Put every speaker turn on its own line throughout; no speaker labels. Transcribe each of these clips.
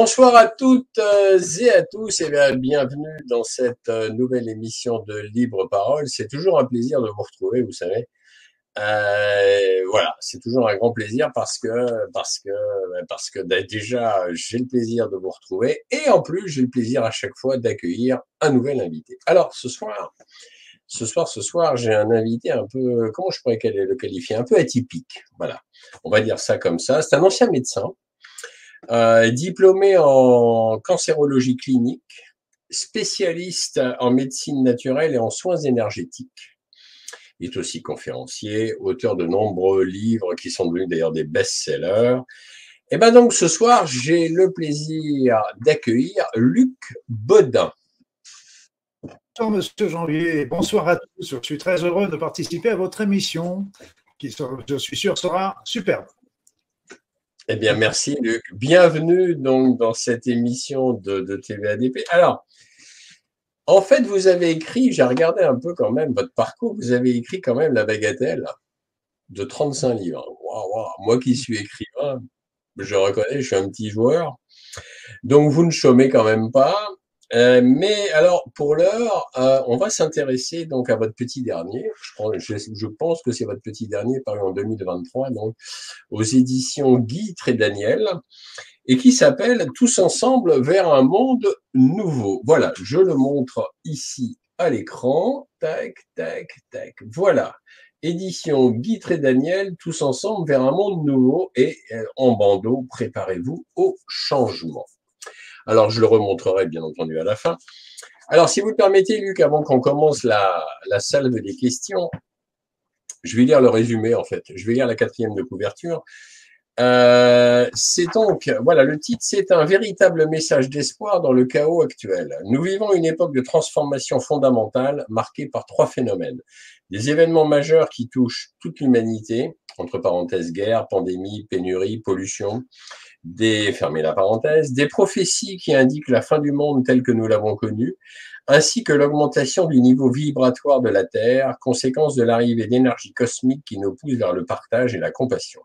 Bonsoir à toutes euh, et à tous et bienvenue dans cette euh, nouvelle émission de Libre Parole. C'est toujours un plaisir de vous retrouver, vous savez. Euh, voilà, c'est toujours un grand plaisir parce que parce que parce que bah, déjà j'ai le plaisir de vous retrouver et en plus j'ai le plaisir à chaque fois d'accueillir un nouvel invité. Alors ce soir, ce soir, ce soir, j'ai un invité un peu, comment je pourrais le qualifier, un peu atypique. Voilà, on va dire ça comme ça. C'est un ancien médecin euh, diplômé en cancérologie clinique, spécialiste en médecine naturelle et en soins énergétiques. Il est aussi conférencier, auteur de nombreux livres qui sont devenus d'ailleurs des best-sellers. Et ben donc ce soir, j'ai le plaisir d'accueillir Luc Bodin.
Bonsoir Monsieur Janvier, bonsoir à tous. Je suis très heureux de participer à votre émission qui, je suis sûr, sera superbe.
Eh bien, merci Luc. Bienvenue donc dans cette émission de, TVADP. Alors, en fait, vous avez écrit, j'ai regardé un peu quand même votre parcours, vous avez écrit quand même la bagatelle de 35 livres. Moi qui suis écrivain, je reconnais, je suis un petit joueur. Donc, vous ne chômez quand même pas. Euh, mais alors, pour l'heure, euh, on va s'intéresser donc à votre petit dernier. Je, pense que c'est votre petit dernier paru en 2023, donc aux éditions Guy et Daniel, et qui s'appelle Tous ensemble vers un monde nouveau. Voilà, je le montre ici à l'écran. Tac, tac, tac. Voilà. Édition Guy et Daniel, tous ensemble vers un monde nouveau et euh, en bandeau, préparez-vous au changement. Alors, je le remontrerai bien entendu à la fin. Alors, si vous le permettez, Luc, avant qu'on commence la, la salve des questions, je vais lire le résumé en fait. Je vais lire la quatrième de couverture. Euh, c'est donc, voilà, le titre, c'est un véritable message d'espoir dans le chaos actuel. Nous vivons une époque de transformation fondamentale marquée par trois phénomènes. Des événements majeurs qui touchent toute l'humanité, entre parenthèses guerre, pandémie, pénurie, pollution, des, fermez la parenthèse, des prophéties qui indiquent la fin du monde tel que nous l'avons connu, ainsi que l'augmentation du niveau vibratoire de la Terre, conséquence de l'arrivée d'énergie cosmique qui nous pousse vers le partage et la compassion.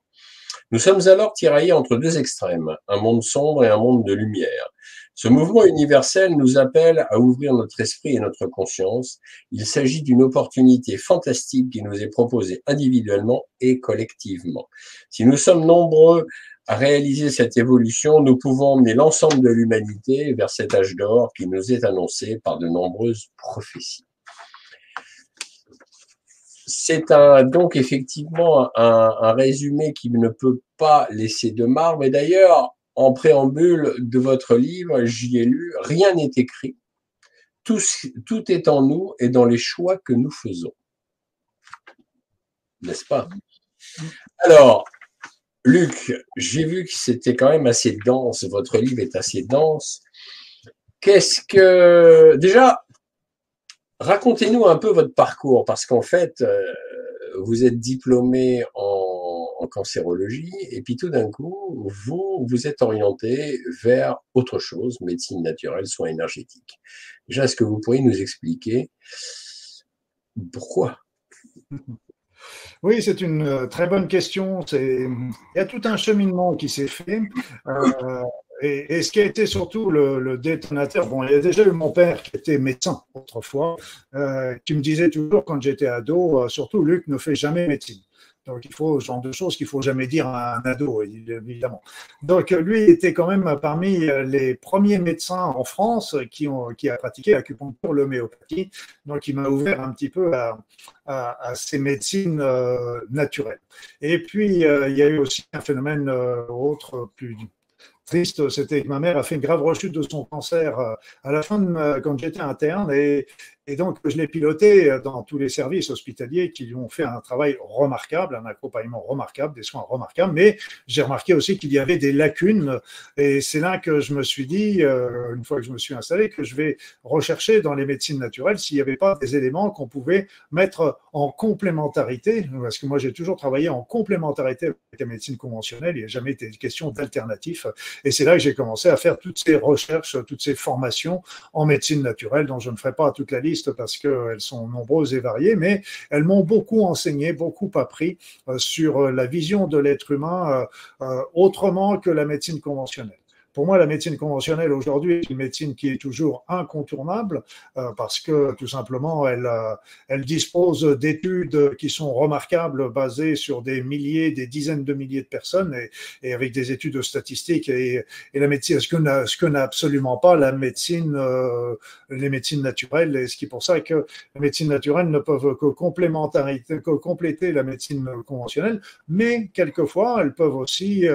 Nous sommes alors tiraillés entre deux extrêmes, un monde sombre et un monde de lumière. Ce mouvement universel nous appelle à ouvrir notre esprit et notre conscience. Il s'agit d'une opportunité fantastique qui nous est proposée individuellement et collectivement. Si nous sommes nombreux à réaliser cette évolution, nous pouvons emmener l'ensemble de l'humanité vers cet âge d'or qui nous est annoncé par de nombreuses prophéties. C'est un, donc effectivement un, un, résumé qui ne peut pas laisser de marbre. Et d'ailleurs, en préambule de votre livre, j'y ai lu, rien n'est écrit. Tout, tout est en nous et dans les choix que nous faisons. N'est-ce pas? Alors, Luc, j'ai vu que c'était quand même assez dense, votre livre est assez dense. Qu'est-ce que... Déjà, racontez-nous un peu votre parcours, parce qu'en fait, euh, vous êtes diplômé en, en, cancérologie, et puis tout d'un coup, vous vous êtes orienté vers autre chose, médecine naturelle, soins énergétiques. Déjà, est-ce que vous pourriez nous expliquer pourquoi?
oui, c'est une euh, très bonne question. Il y a tout un cheminement qui s'est fait. Euh, et, ce qui a été surtout le, détonateur, bon, il y a déjà eu mon père qui était médecin autrefois, euh, qui me disait toujours quand j'étais ado, surtout Luc ne fait jamais médecine. Donc, il faut ce genre de choses qu'il faut jamais dire à un ado, évidemment. Donc, lui était quand même parmi les premiers médecins en France qui ont qui a pratiqué l'acupuncture, l'homéopathie. Donc, il m'a ouvert un petit peu à, ces médecines euh, naturelles. Et puis, euh, il y a eu aussi un phénomène euh, autre plus triste, c'était que ma mère a fait une grave rechute de son cancer à la fin quand j'étais interne et et donc, je l'ai piloté dans tous les services hospitaliers qui ont fait un travail remarquable, un accompagnement remarquable, des soins remarquables. Mais j'ai remarqué aussi qu'il y avait des lacunes. Et c'est là que je me suis dit, euh, une fois que je me suis installé, que je vais rechercher dans les médecines naturelles s'il n'y avait pas des éléments qu'on pouvait mettre en complémentarité. Parce que moi, j'ai toujours travaillé en complémentarité avec la médecine conventionnelle. Il n'y a jamais été question d'alternatif. Et c'est là que j'ai commencé à faire toutes ces recherches, toutes ces formations en médecine naturelle dont je ne ferai pas toute la liste parce qu'elles sont nombreuses et variées, mais elles m'ont beaucoup enseigné, beaucoup appris euh, sur euh, la vision de l'être humain euh, autrement que la médecine conventionnelle. Pour moi, la médecine conventionnelle aujourd'hui est une médecine qui est toujours incontournable euh, parce que tout simplement, elle, euh, elle dispose d'études qui sont remarquables, basées sur des milliers, des dizaines de milliers de personnes et, et avec des études statistiques. Et, et la médecine, ce que n'a, ce que n'a absolument pas la médecine, euh, les médecines naturelles. Et ce qui est pour ça que les médecines naturelles ne peuvent que, que compléter la médecine conventionnelle, mais quelquefois, elles peuvent aussi,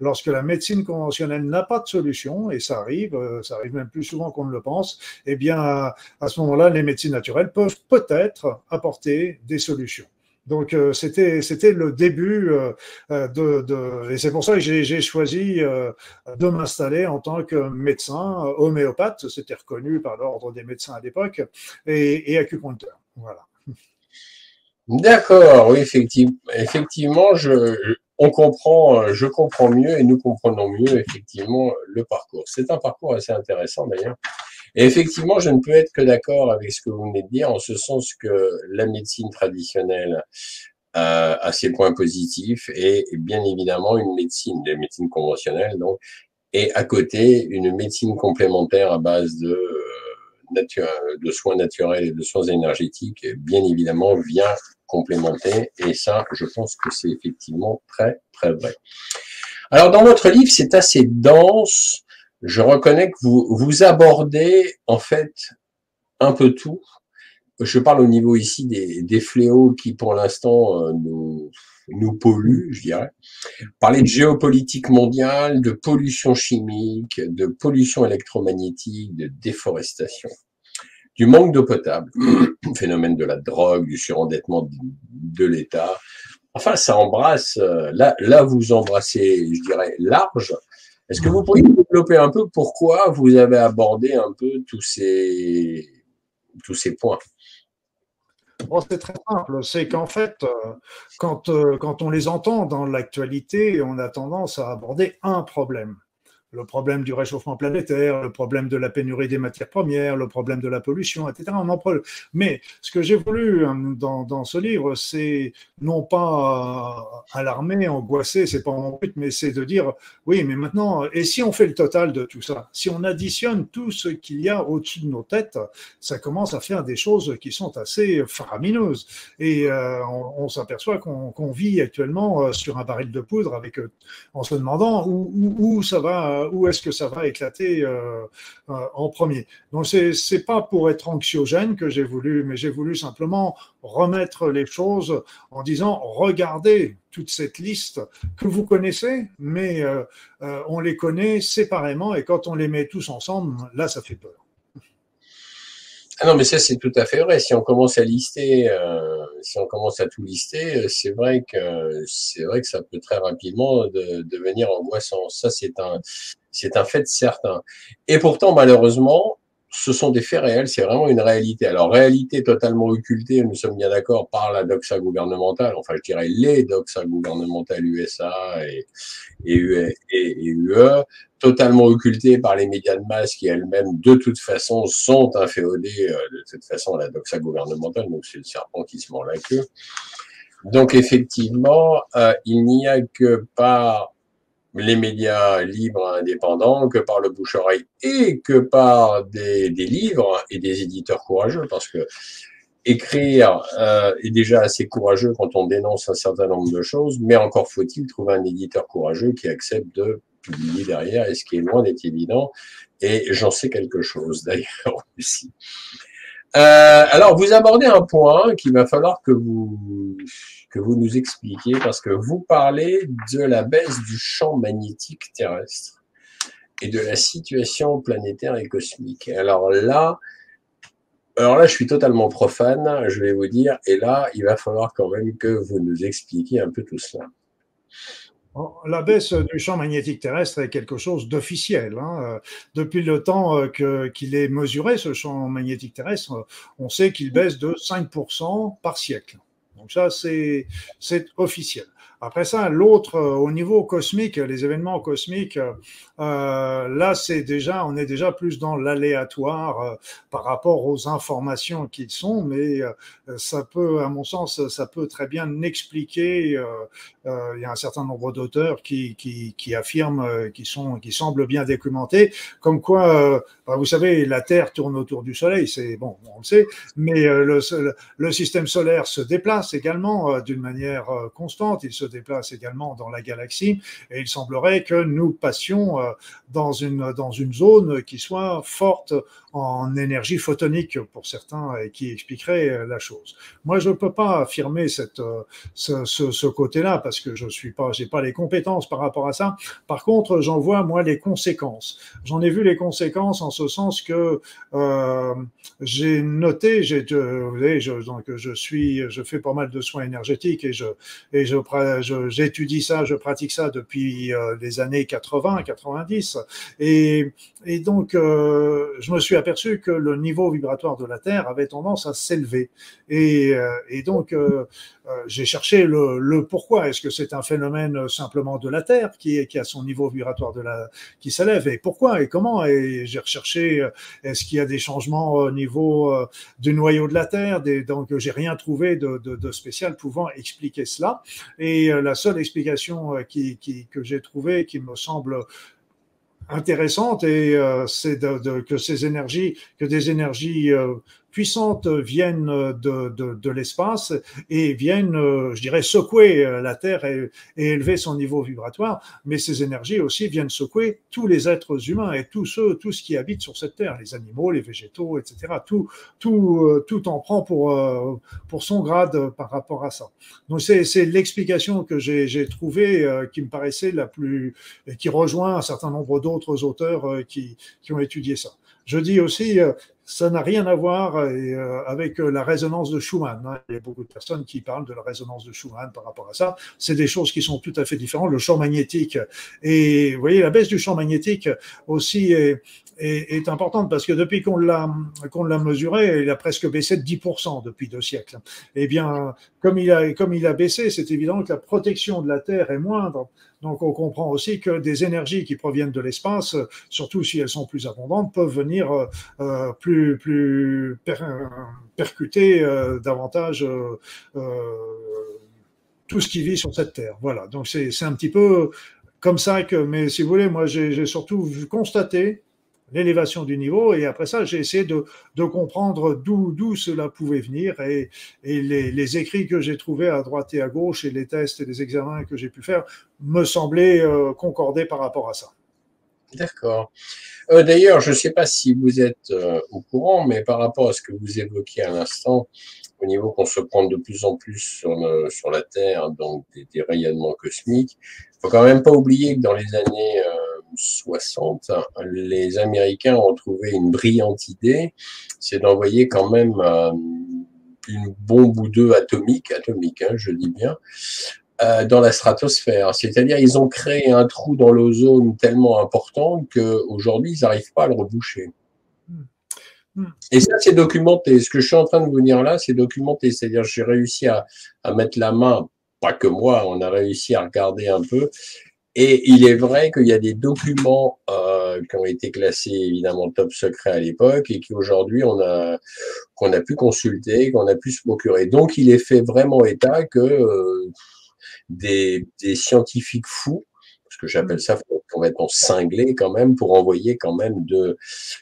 lorsque la médecine conventionnelle n'a pas solution, et ça arrive, euh, ça arrive même plus souvent qu'on ne le pense, eh bien, à ce moment-là, les médecines naturelles peuvent peut-être apporter des solutions. Donc euh, c'était c'était le début euh, de, de, et c'est pour ça que j'ai choisi de m'installer en tant que médecin homéopathe, c'était reconnu par l'ordre des médecins à l'époque et, et acupuncteur. Voilà.
D'accord, oui effectivement, effectivement je, on comprend, euh, je comprends mieux et nous comprenons mieux effectivement le parcours. C'est un parcours assez intéressant d'ailleurs. Et effectivement, je ne peux être que d'accord avec ce que vous venez de dire, en ce sens que la médecine traditionnelle euh, a ses points positifs et bien évidemment une médecine, la médecine conventionnelle, donc, et à côté une médecine complémentaire à base de euh, de soins naturels et de soins énergétiques, bien évidemment, vient complémenter. Et ça, je pense que c'est effectivement très, très vrai. Alors, dans votre livre, c'est assez dense. Je reconnais que vous, vous abordez, en fait, un peu tout. Je parle au niveau ici des, des fléaux qui, pour l'instant, euh, nous, nous polluent, je dirais. Parler de géopolitique mondiale, de pollution chimique, de pollution électromagnétique, de déforestation du manque d'eau potable, phénomène de la drogue, du surendettement de, l'État. Enfin, ça embrasse, euh, là, là, vous embrassez, je dirais, large. Est-ce que vous pourriez développer un peu pourquoi vous avez abordé un peu tous ces, tous ces points?
C'est très simple, c'est qu'en fait, euh, quand, euh, quand on les entend dans l'actualité, on a tendance à aborder un problème le problème du réchauffement planétaire, le problème de la pénurie des matières premières, le problème de la pollution, etc. On en Mais ce que j'ai voulu hein, dans, dans, ce livre, c'est non pas alarmer, angoisser, c'est pas mon but, mais c'est de dire oui, mais maintenant, et si on fait le total de tout ça, si on additionne tout ce qu'il y a au-dessus de nos têtes, ça commence à faire des choses qui sont assez faramineuses. Et euh, on, s'aperçoit qu'on vit actuellement euh, sur un baril de poudre avec, euh, en se demandant où, où ça va euh, où est-ce que ça va éclater euh, euh, en premier. Donc c'est c'est pas pour être anxiogène que j'ai voulu, mais j'ai voulu simplement remettre les choses en disant regardez toute cette liste que vous connaissez, mais on les connaît séparément et quand on les met tous ensemble, là ça fait peur.
Ah non, mais ça c'est tout à fait vrai. Si on commence à lister, euh, si on commence à tout lister, c'est vrai que c'est vrai que ça peut très rapidement de, devenir angoissant. Ça c'est un c'est un fait certain. Et pourtant malheureusement, ce sont des faits réels, c'est vraiment une réalité. Alors, réalité totalement occultée, nous sommes bien d'accord, par la doxa gouvernementale, enfin, je dirais les doxa gouvernementales USA et, UE, UE, totalement occultée par les médias de masse qui elles-mêmes, de toute façon, sont inféodées euh, de toute façon à la doxa gouvernementale, donc c'est le serpent qui se mord la queue. Donc, effectivement, euh, il n'y a que par les médias libres indépendants que par le bouche-oreille et que par des, livres et des éditeurs courageux parce que écrire euh, est déjà assez courageux quand on dénonce un certain nombre de choses, mais encore faut-il trouver un éditeur courageux qui accepte de publier derrière, et ce qui est loin d'être évident, et j'en sais quelque chose d'ailleurs aussi. Euh, alors, vous abordez un point qu'il va falloir que vous que vous nous expliquiez parce que vous parlez de la baisse du champ magnétique terrestre et de la situation planétaire et cosmique. Alors là, alors là, je suis totalement profane, je vais vous dire, et là, il va falloir quand même que vous nous expliquiez un peu tout cela.
La baisse du champ magnétique terrestre est quelque chose d'officiel. Hein. Depuis le temps euh, qu'il est mesuré, ce champ magnétique terrestre, on sait qu'il baisse de 5% par siècle. Donc ça, c'est officiel. Après ça, l'autre, euh, au niveau cosmique, les événements cosmiques, euh, là, c'est déjà, on est déjà plus dans l'aléatoire euh, par rapport aux informations qu'ils sont, mais euh, ça peut, à mon sens, ça peut très bien expliquer. Euh, il y a un certain nombre d'auteurs qui, qui, affirment, qui sont, qui semblent bien documentés, comme quoi, bah, vous savez, la Terre tourne autour du Soleil, c'est bon, on le sait, mais le, le système solaire se déplace également d'une manière constante. Déplace également dans la galaxie, et il semblerait que nous passions dans une, dans une zone qui soit forte en énergie photonique pour certains et qui expliquerait la chose. Moi, je ne peux pas affirmer cette, ce, ce, côté-là parce que je suis pas, pas les compétences par rapport à ça. Par contre, j'en vois moi les conséquences. J'en ai vu les conséquences en ce sens que euh, j'ai noté, j'ai, je, donc je suis, je fais pas mal de soins énergétiques et je et je, j'étudie ça, je pratique ça depuis euh, les années 80, 90 et donc euh, je me suis aperçu que le niveau vibratoire de la Terre avait tendance à s'élever. Et, euh, donc, euh, euh, j'ai cherché le, pourquoi. Est-ce que c'est un phénomène simplement de la Terre qui, a son niveau vibratoire qui s'élève? Et pourquoi et comment? Et j'ai recherché, est-ce qu'il y a des changements au niveau du noyau de la Terre? Des, Donc, j'ai rien trouvé de, spécial pouvant expliquer cela. La seule explication qui, qui, que j'ai trouvée, qui me semble intéressante et euh, c'est que ces énergies, que des énergies euh, puissantes viennent de, de, l'espace et viennent, euh, je dirais, secouer euh, la Terre et, élever son niveau vibratoire, mais ces énergies aussi viennent secouer tous les êtres humains et tous ceux, tout ce qui habite sur cette Terre, les animaux, les végétaux, etc. Tout, tout, euh, tout en prend pour, pour son grade par rapport à ça. Donc c'est l'explication que j'ai trouvée qui me paraissait la plus, qui rejoint un certain nombre d'autres auteurs qui, qui ont étudié ça. Je dis aussi, ça n'a rien à voir euh, avec euh, la résonance de Schumann. Hein. Il y a beaucoup de personnes qui parlent de la résonance de Schumann par rapport à ça. C'est des choses qui sont tout à fait différentes. Le champ magnétique et vous voyez la baisse du champ magnétique aussi est, est, est importante parce que depuis qu'on l'a qu'on l'a mesuré, il a presque baissé de 10% depuis deux siècles. Eh bien, comme il a comme il a baissé, c'est évident que la protection de la Terre est moindre. Donc on comprend aussi que des énergies qui proviennent de l'espace, surtout si elles sont plus abondantes, peuvent venir euh, plus, plus per, percuter euh, davantage euh, euh, tout ce qui vit sur cette terre. Voilà, donc c'est un petit peu comme ça que, mais si vous voulez, moi j'ai surtout vu constater l'élévation du niveau. Et après ça, j'ai essayé de, comprendre d'où cela pouvait venir. Et, les, écrits que j'ai trouvés à droite et à gauche et les tests et les examens que j'ai pu faire me semblaient euh, concorder par rapport à ça.
D'accord. Euh, D'ailleurs, je ne sais pas si vous êtes euh, au courant, mais par rapport à ce que vous évoquiez à l'instant, au niveau qu'on se prend de plus en plus sur, sur la Terre, donc des, des rayonnements cosmiques, il faut quand même pas oublier que dans les années euh, 60, les Américains ont trouvé une brillante idée, c'est d'envoyer quand même euh, une bombe ou deux atomiques, atomique, hein, je dis bien, euh, dans la stratosphère. C'est-à-dire, ils ont créé un trou dans l'ozone tellement important qu'aujourd'hui, ils n'arrivent pas à le reboucher. Hmm. Et ça, c'est documenté. Ce que je suis en train de vous dire là, c'est documenté. C'est-à-dire, j'ai réussi à, à mettre la main, pas que moi, on a réussi à regarder un peu. Et il est vrai qu'il y a des documents euh, qui ont été classés évidemment top secret à l'époque et qui aujourd'hui on a qu'on a pu consulter, qu'on a pu se procurer. Donc il est fait vraiment état que euh, des, des scientifiques fous que j'appelle ça complètement cinglé quand même pour envoyer quand même de,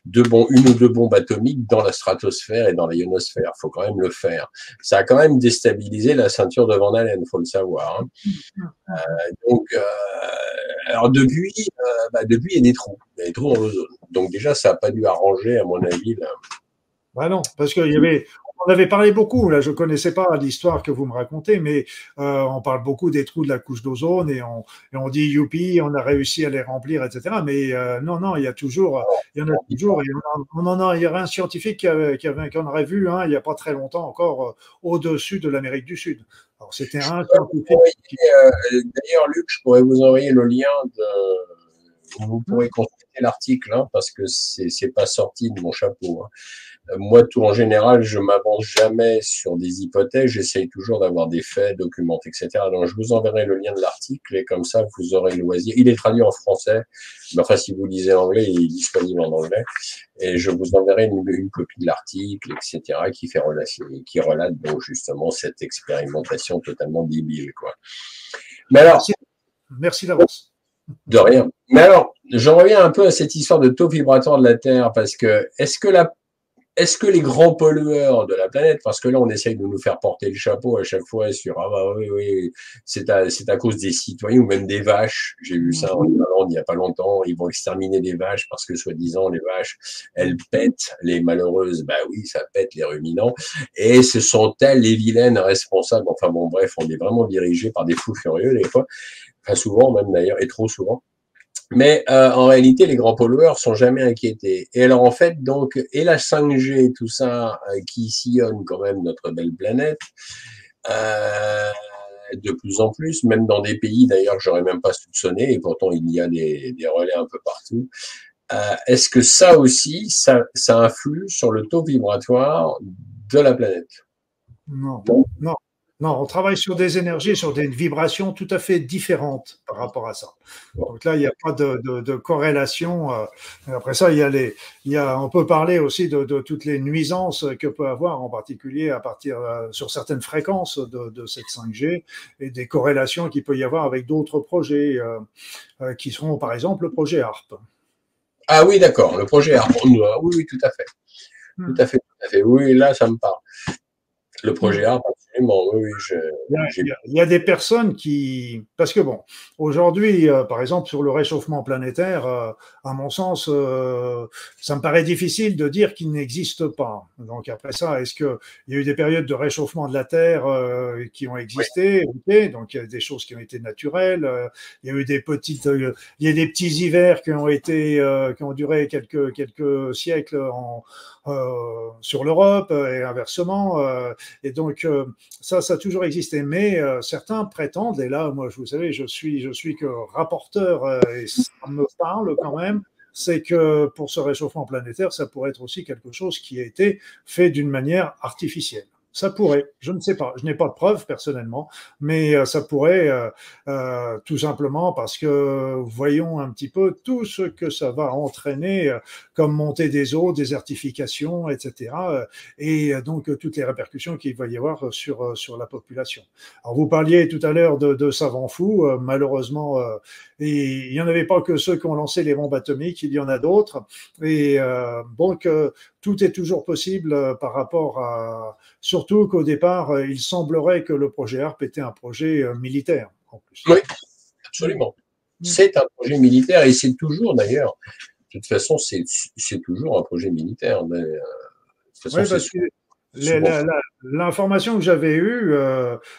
de bon, une ou deux bombes atomiques dans la stratosphère et dans la ionosphère. faut quand même le faire. Ça a quand même déstabilisé la ceinture de Van Allen, faut le savoir. Hein. Euh, donc, euh, alors depuis, euh, bah depuis, il y a des trous. Il y a des trous dans l'ozone. Donc déjà, ça n'a pas dû arranger, à mon avis, là.
Bah non, parce qu'il y avait, on avait parlé beaucoup, là je connaissais pas l'histoire que vous me racontez, mais euh, on parle beaucoup des trous de la couche d'ozone et on, et on dit youpi, on a réussi à les remplir, etc. Mais euh, non, non, il y a toujours, il y en a toujours, et on, en a, il y avait un scientifique qui, avait, qui, avait, qui en aurait vu hein, il n'y a pas très longtemps encore euh, au-dessus de l'Amérique du Sud. Alors c'était un scientifique.
D'ailleurs, Luc, je pourrais vous envoyer le lien de, où vous pourrez consulter l'article hein, parce que c'est c'est pas sorti de mon chapeau. Hein. Euh, moi, tout en général, je m'avance jamais sur des hypothèses. J'essaye toujours d'avoir des faits, documentés, etc. Donc, je vous enverrai le lien de l'article et comme ça, vous aurez le loisir. Il est traduit en français. Mais enfin, si vous lisez anglais, il est disponible en anglais. Et je vous enverrai une, une copie de l'article, etc., qui fait relation, qui relate donc justement cette expérimentation totalement débile, quoi.
Mais alors. Merci d'avance.
De rien. Mais alors, j'en reviens un peu à cette histoire de taux vibratoire de la Terre, parce que est-ce que la est-ce que les grands pollueurs de la planète, parce que là on essaye de nous faire porter le chapeau à chaque fois sur ah bah oui oui c'est à c'est à cause des citoyens ou même des vaches, j'ai vu ça en Irlande il n'y a pas longtemps, ils vont exterminer des vaches parce que soi-disant les vaches elles pètent les malheureuses, bah oui ça pète les ruminants. Et ce sont elles les vilaines responsables. Enfin bon bref on est vraiment dirigé par des fous furieux des fois, enfin souvent même d'ailleurs et trop souvent. Mais euh, en réalité, les grands pollueurs sont jamais inquiétés. Et alors en fait, donc, et la 5G, tout ça, euh, qui sillonne quand même notre belle planète, euh, de plus en plus, même dans des pays d'ailleurs que j'aurais même pas soupçonné, et pourtant il y a des, des relais un peu partout. Est-ce que ça aussi, ça, ça influe sur le taux vibratoire de la planète?
Non, non, non, on travaille sur des énergies, sur des vibrations tout à fait différentes par rapport à ça. Donc là, il n'y a pas de, de, de, corrélation. Euh, après ça, il y a les, il y a, on peut parler aussi de, de toutes les nuisances que peut avoir, en particulier à partir euh, sur certaines fréquences de, cette 5G et des corrélations qu'il peut y avoir avec d'autres projets euh, euh, qui seront, par exemple, le projet ARP.
Ah oui, d'accord, le projet ARP. Oui, oui, tout à fait. Tout à fait, tout à fait. Oui, là, ça me parle. Le projet ARP, oui,
il, y a, des personnes qui. Parce que, bon, aujourd'hui, euh, par exemple, sur le réchauffement planétaire, euh, à mon sens, euh, ça me paraît difficile de dire qu'il n'existe pas. Donc, après ça, est-ce qu'il y a eu des périodes de réchauffement de la Terre qui ont existé? Donc, il y a des choses qui ont été naturelles. il y a eu des petites. il y a des petits hivers qui ont été. qui ont duré quelques, quelques siècles en, sur l'Europe et inversement. et donc, ça, ça a toujours existé. Mais euh, certains prétendent, et là, moi, je vous savez, je suis, je suis que rapporteur, euh, et ça me parle quand même, c'est que pour ce réchauffement planétaire, ça pourrait être aussi quelque chose qui a été fait d'une manière artificielle. Ça pourrait, je ne sais pas, je n'ai pas de preuves personnellement, mais euh, ça pourrait euh, euh, tout simplement parce que voyons un petit peu tout ce que ça va entraîner comme montée des eaux, désertification, etc. Et donc toutes les répercussions qu'il va y avoir sur, sur la population. Alors vous parliez tout à l'heure de, de savants fous, malheureusement, et il n'y en avait pas que ceux qui ont lancé les bombes atomiques, il y en a d'autres. Et donc tout est toujours possible par rapport à Surtout qu'au départ, euh, il semblerait que le projet ARP était un projet euh, militaire. En plus.
Oui, absolument. Mm. C'est un projet militaire et c'est toujours d'ailleurs, de toute façon, c'est toujours un projet militaire. Euh,
L'information que j'avais eue,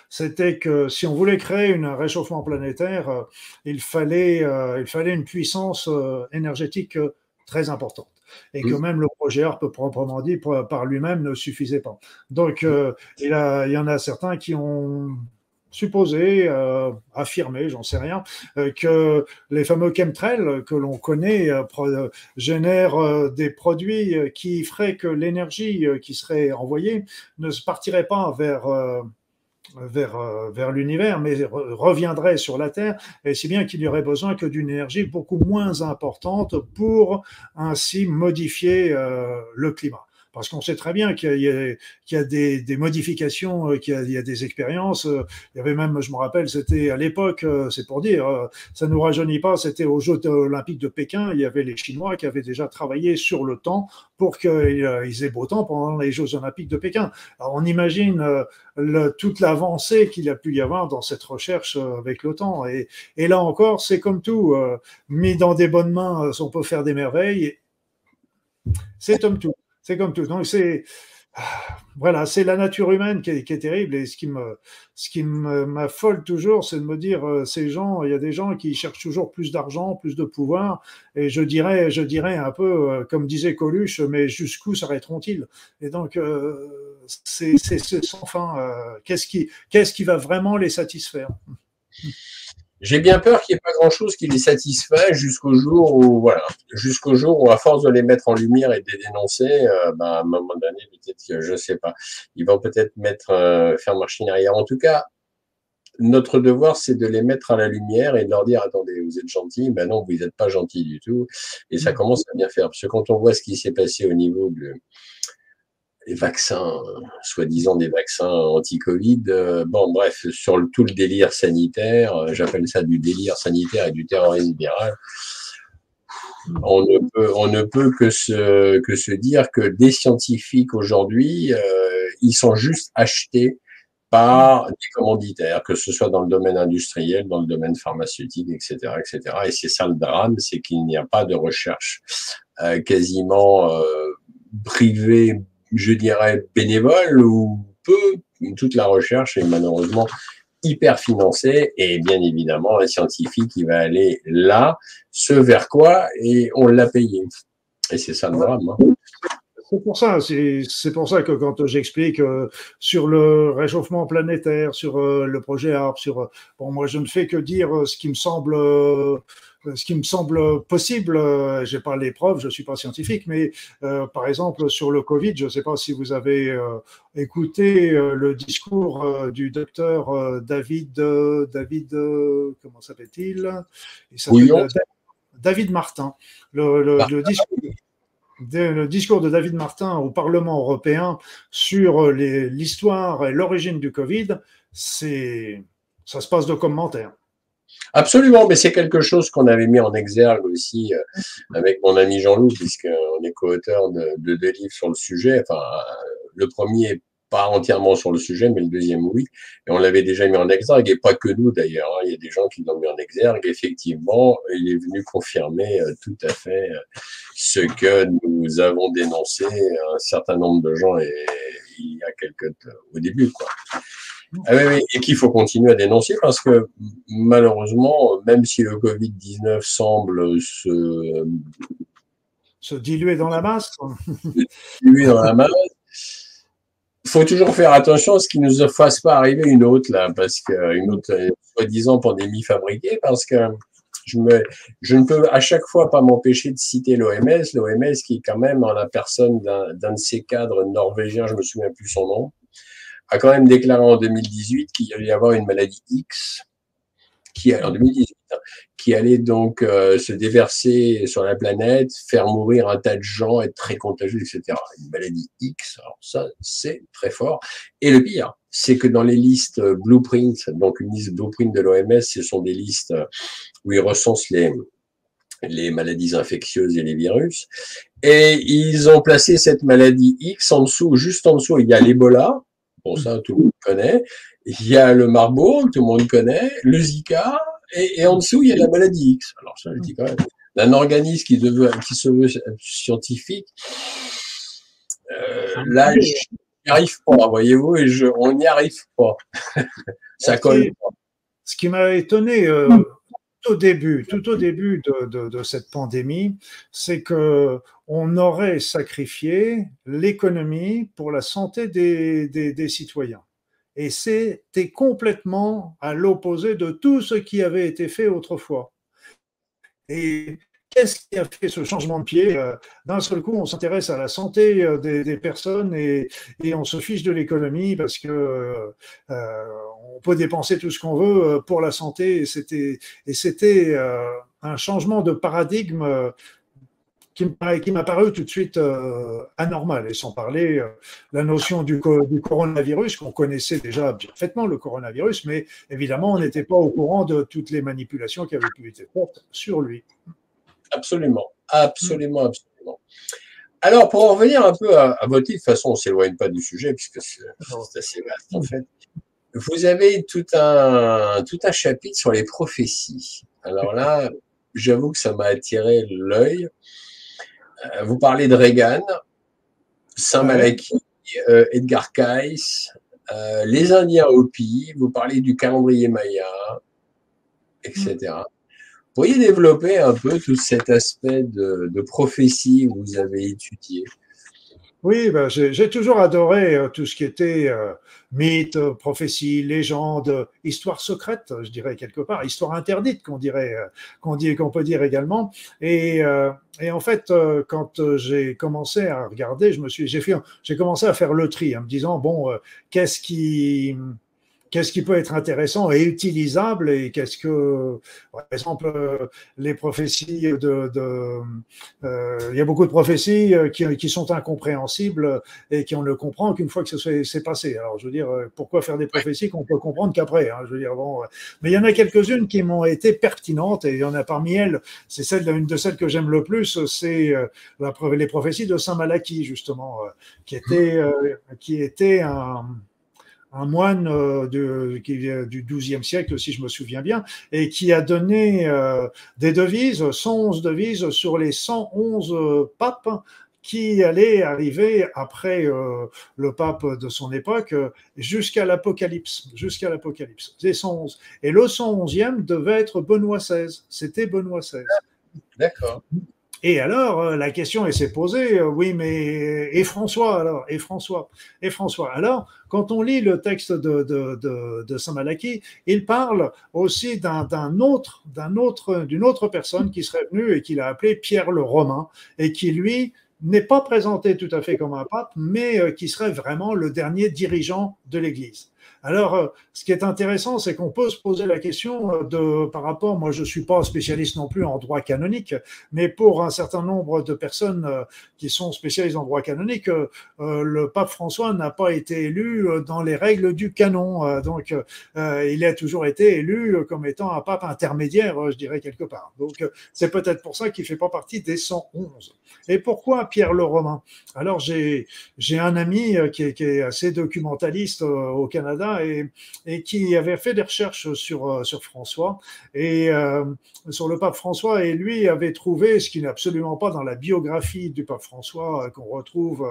c'était que si on voulait créer un réchauffement planétaire, il, fallait, il fallait une puissance énergétique très importante et que même le projet ARP proprement dit par lui-même ne suffisait pas. Donc euh, il, a, il, y en a certains qui ont supposé, euh, affirmé, j'en sais rien, euh, que les fameux chemtrails que l'on connaît euh, génèrent des produits qui feraient que l'énergie qui serait envoyée ne se partirait pas vers vers, euh, vers l'univers, mais reviendrait sur la Terre, et si bien qu'il n'y aurait besoin que d'une énergie beaucoup moins importante pour ainsi modifier euh, le climat parce qu'on sait très bien qu'il y a, des, modifications, euh, qu'il y, a des expériences. Euh, il y avait même, je me rappelle, c'était à l'époque, euh, c'est pour dire, ça nous rajeunit pas, c'était aux Jeux olympiques de Pékin, il y avait les Chinois qui avaient déjà travaillé sur le temps pour qu'ils aient beau temps pendant les Jeux olympiques de Pékin. Alors on imagine toute l'avancée qu'il a pu y avoir dans cette recherche avec le temps. Et, et là encore, c'est comme tout, mis dans des bonnes mains, on peut faire des merveilles. C'est comme tout. C'est comme tout. Donc, c'est. Voilà, c'est la nature humaine qui est, terrible et ce qui me, ce qui m'affole toujours, c'est de me dire euh, ces gens, il y a des gens qui cherchent toujours plus d'argent, plus de pouvoir, et je dirais, je dirais un peu euh, comme disait Coluche, mais jusqu'où s'arrêteront-ils? Et donc euh, c'est sans fin. qu'est-ce qui, qu'est-ce qui va vraiment les satisfaire?
J'ai bien peur qu'il n'y ait pas grand-chose qui les satisfait jusqu'au jour où, voilà, jusqu'au jour où, à force de les mettre en lumière et de les dénoncer, euh, ben, à un moment donné, peut-être que je sais pas, ils vont peut-être mettre euh, faire machine arrière. En tout cas, notre devoir, c'est de les mettre à la lumière et de leur dire attendez, vous êtes gentils, ben non, vous n'êtes pas gentils du tout. Et ça mmh. commence à bien faire. Parce que quand on voit ce qui s'est passé au niveau de, vaccins, soi-disant des vaccins anti-Covid. Euh, bon, bref, sur tout le délire sanitaire, euh, j'appelle ça du délire sanitaire et du terrorisme viral. On ne peut, que se dire que des scientifiques aujourd'hui, euh, ils sont juste achetés par des commanditaires, que ce soit dans le domaine industriel, dans le domaine pharmaceutique, etc., etc. Et c'est ça le drame, c'est qu'il n'y a pas de recherche quasiment privée je dirais, bénévole ou peu. Toute la recherche est malheureusement hyper financée et bien évidemment, un scientifique qui va aller là, ce vers quoi, et on l'a payé. Et c'est ça le drame. Hein.
C'est pour ça, c'est pour ça que quand j'explique euh, sur le réchauffement planétaire, sur euh, le projet ARP, sur euh, bon, moi je ne fais que dire ce qui me semble ce qui me semble possible, j'ai pas les preuves, je suis pas scientifique, mais par exemple sur le Covid, je ne sais pas si vous avez écouté le discours du docteur David, David, comment s'appelle-t-il?
Il
David Martin. Le, discours, le discours de David Martin au Parlement européen sur l'histoire et l'origine du Covid, ça se passe de commentaires.
Absolument, mais c'est quelque chose qu'on avait mis en exergue aussi euh, avec mon ami Jean-Loup, puisqu'on est co-auteur de, deux livres sur le sujet. Enfin, le premier pas entièrement sur le sujet, mais le deuxième oui. Et on l'avait déjà mis en exergue, et pas que nous d'ailleurs. Hein. Il y a des gens qui l'ont mis en exergue. Effectivement, il est venu confirmer euh, tout à fait euh, ce que nous avons dénoncé un certain nombre de gens et, il y a quelques au début, quoi. Ah oui, et qu'il faut continuer à dénoncer parce que malheureusement, même si le Covid-19 semble se...
se diluer dans la masse,
diluer dans la masse, faut toujours faire attention à ce qu'il ne nous fasse pas arriver une autre là, parce qu'une autre soi-disant pandémie fabriquée, parce que je, ne peux à chaque fois pas m'empêcher de citer l'OMS, l'OMS qui est quand même en la personne d'un de ses cadres norvégiens, je me souviens plus son nom, a quand même déclaré en 2018 qu'il allait y avoir une maladie X qui, en 2018, hein, qui allait donc euh, se déverser sur la planète, faire mourir un tas de gens, être très contagieux, etc. Une maladie X, alors ça, c'est très fort. Et le pire, c'est que dans les listes blueprint, donc une liste blueprint de l'OMS, ce sont des listes où ils recensent les, les maladies infectieuses et les virus. Et ils ont placé cette maladie X en dessous, juste en dessous, il y a l'Ebola, ça, tout le monde connaît. Il y a le Marburg, tout le monde connaît, le Zika, et, en dessous, il y a la maladie X. Alors ça, je dis quand même, d'un organisme qui, qui se veut scientifique, euh, là, je n'y arrive pas, voyez-vous, et je, on n'y arrive pas. ça colle pas.
Ce qui m'a étonné euh, tout au début, tout au début de, de cette pandémie, c'est que on aurait sacrifié l'économie pour la santé des, des, citoyens. Et c'était complètement à l'opposé de tout ce qui avait été fait autrefois. Et qu'est-ce qui a fait ce changement de pied euh, D'un seul coup, on s'intéresse à la santé euh, des, personnes et, on se fiche de l'économie parce que euh, on peut dépenser tout ce qu'on veut pour la santé. Et c'était un changement de paradigme qui m'a paru tout de suite euh, anormal. Et sans parler euh, la notion du, du coronavirus, qu'on connaissait déjà parfaitement, le coronavirus, mais évidemment, on n'était pas au courant de toutes les manipulations qui avaient pu être faites sur lui.
Absolument, absolument, absolument. Alors, pour en revenir un peu à, votre titre, de toute façon, on ne s'éloigne pas du sujet, puisque c'est assez vaste, en fait. Vous avez tout un, tout un chapitre sur les prophéties. Alors là, j'avoue que ça m'a attiré l'œil. Euh, vous parlez de Reagan, Saint-Malaki, euh, Edgar Cayce, euh, les Indiens Hopi, vous parlez du calendrier Maya, etc. Vous pourriez développer un peu tout cet aspect de, prophétie que vous avez étudié
Oui, ben, j'ai toujours adoré euh, tout ce qui était euh, mythe, prophétie, légende, histoire secrète, je dirais quelque part, histoire interdite qu'on dirait, euh, qu'on dit, qu'on peut dire également. Et, et en fait, quand j'ai commencé à regarder, je me suis, j'ai fait, j'ai commencé à faire le tri en me disant bon, qu'est-ce qui qu'est-ce qui peut être intéressant et utilisable et qu'est-ce que, par exemple, euh, les prophéties de, de euh, il y a beaucoup de prophéties euh, qui, qui, sont incompréhensibles et qui on ne comprend qu'une fois que c'est passé. Alors, je veux dire, pourquoi faire des prophéties qu'on peut comprendre qu'après hein, Je veux dire, bon, mais il y en a quelques-unes qui m'ont été pertinentes et il y en a parmi elles, c'est celle une de celles que j'aime le plus, c'est les prophéties de Saint Malachie justement, qui était qui était un un moine euh, du XIIe siècle, si je me souviens bien, et qui a donné euh, des devises, 111 devises sur les 111 euh, papes qui allaient arriver après le pape de son époque jusqu'à l'Apocalypse, jusqu'à l'Apocalypse. C'est 111. Et le 111e devait être Benoît XVI. C'était Benoît XVI.
D'accord.
Et alors, euh, la question s'est posée, euh, oui, mais et François alors Et François Et François Alors, quand on lit le texte de, de, de, Saint Malachie, il parle aussi d'un autre, d'un autre, d'une autre personne qui serait venue et qu'il a appelé Pierre le Romain et qui lui n'est pas présenté tout à fait comme un pape, mais euh, qui serait vraiment le dernier dirigeant de l'Église. Alors, euh, ce qui est intéressant, c'est qu'on peut se poser la question euh, de, par rapport, moi je ne suis pas spécialiste non plus en droit canonique, mais pour un certain nombre de personnes euh, qui sont spécialistes en droit canonique, le pape François n'a pas été élu dans les règles du canon. Donc, il a toujours été élu comme étant un pape intermédiaire, je dirais quelque part. Donc, c'est peut-être pour ça qu'il ne fait pas partie des 111. Et pourquoi Pierre le Romain? Alors, j'ai un ami qui est, qui est assez documentaliste au Canada et, qui avait fait des recherches sur, euh, sur François et euh, sur le pape François et lui avait trouvé ce qui n'est absolument pas dans la biographie du pape François euh, qu'on retrouve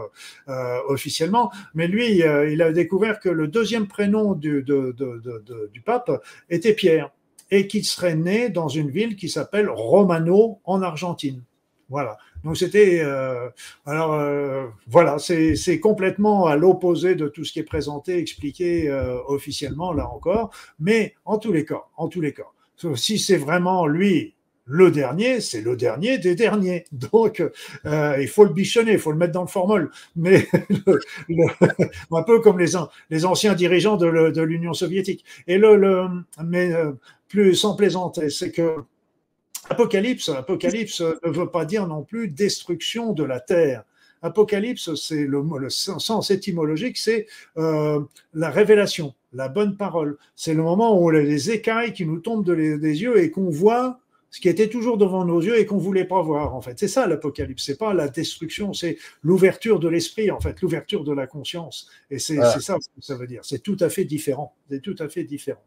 officiellement, mais lui, il a découvert que le deuxième prénom du, du pape était Pierre et qu'il serait né dans une ville qui s'appelle Romano en Argentine. Voilà. Donc c'était euh, alors euh, voilà, c'est complètement à l'opposé de tout ce qui est présenté, expliqué euh, officiellement là encore. Mais en tous les cas, en tous les cas, si c'est vraiment lui le dernier, c'est le dernier des derniers. Donc, il faut le bichonner, il faut le mettre dans le formol. Mais un peu comme les, les anciens dirigeants de l'Union soviétique. Et le, le mais plus sans plaisanter, c'est que Apocalypse, apocalypse ne veut pas dire non plus destruction de la terre. Apocalypse, c'est le, le, sens étymologique, c'est euh, la révélation, la bonne parole. C'est le moment où les écailles qui nous tombent des yeux et qu'on voit ce qui était toujours devant nos yeux et qu'on voulait pas voir. En fait, c'est ça l'Apocalypse. C'est pas la destruction, c'est l'ouverture de l'esprit, en fait, l'ouverture de la conscience. Et c'est ça ce que ça veut dire. C'est tout à fait différent. C'est tout à fait différent.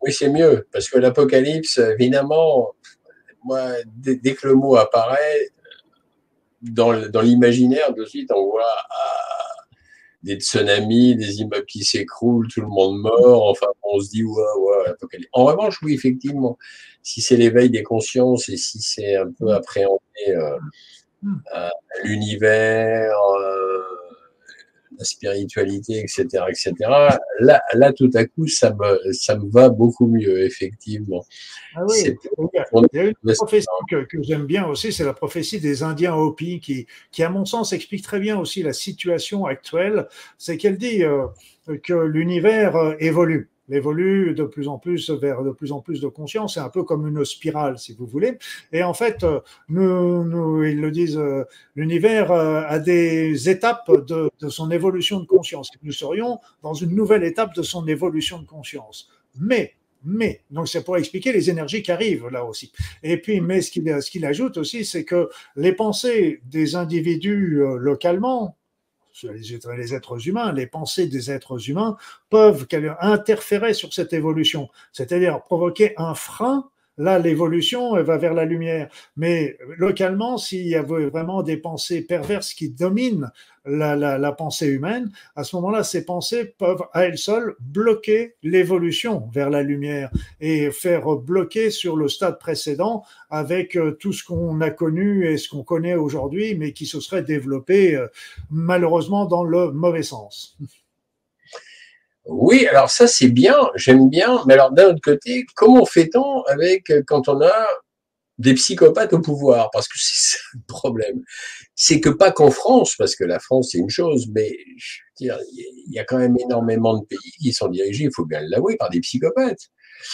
Oui, c'est mieux parce que l'Apocalypse, évidemment, moi, dès, que le mot apparaît, dans, l'imaginaire, de suite, on voit ah, des tsunamis, des immeubles qui s'écroulent, tout le monde mort. Enfin, on se dit, ouais, ouais. En revanche, oui, effectivement, si c'est l'éveil des consciences et si c'est un peu appréhender euh, hmm. euh, l'univers, euh, la spiritualité, etc., etc. Là, là, tout à coup, ça me, ça me va beaucoup mieux, effectivement.
Ah oui. Il y a une prophétie que, que j'aime bien aussi, c'est la prophétie des Indiens Hopi, qui, qui, à mon sens, explique très bien aussi la situation actuelle. C'est qu'elle dit euh, que l'univers euh, évolue évolue de plus en plus vers de plus en plus de conscience. C'est un peu comme une spirale, si vous voulez. Et en fait, nous, nous ils le disent, euh, l'univers euh, a des étapes de, son évolution de conscience. Nous serions dans une nouvelle étape de son évolution de conscience. Mais mais, donc c'est pour expliquer les énergies qui arrivent là aussi. Et puis, mais ce qu'il ce qu'il ajoute aussi, c'est que les pensées des individus euh, localement les êtres humains, les pensées des êtres humains peuvent interférer sur cette évolution, c'est-à-dire provoquer un frein là, l'évolution va vers la lumière. Mais localement, s'il y a vraiment des pensées perverses qui dominent la, la, pensée humaine, à ce moment-là, ces pensées peuvent à elles seules bloquer l'évolution vers la lumière et faire bloquer sur le stade précédent avec euh, tout ce qu'on a connu et ce qu'on connaît aujourd'hui, mais qui se serait développé euh, malheureusement dans le mauvais sens.
Oui, alors ça c'est bien, j'aime bien, mais alors d'un autre côté, comment fait-on avec euh, quand on a des psychopathes au pouvoir? Parce que c'est ça le problème. C'est que pas qu'en France, parce que la France c'est une chose, mais je veux dire, il y a quand même énormément de pays qui sont dirigés, il faut bien l'avouer, par des psychopathes.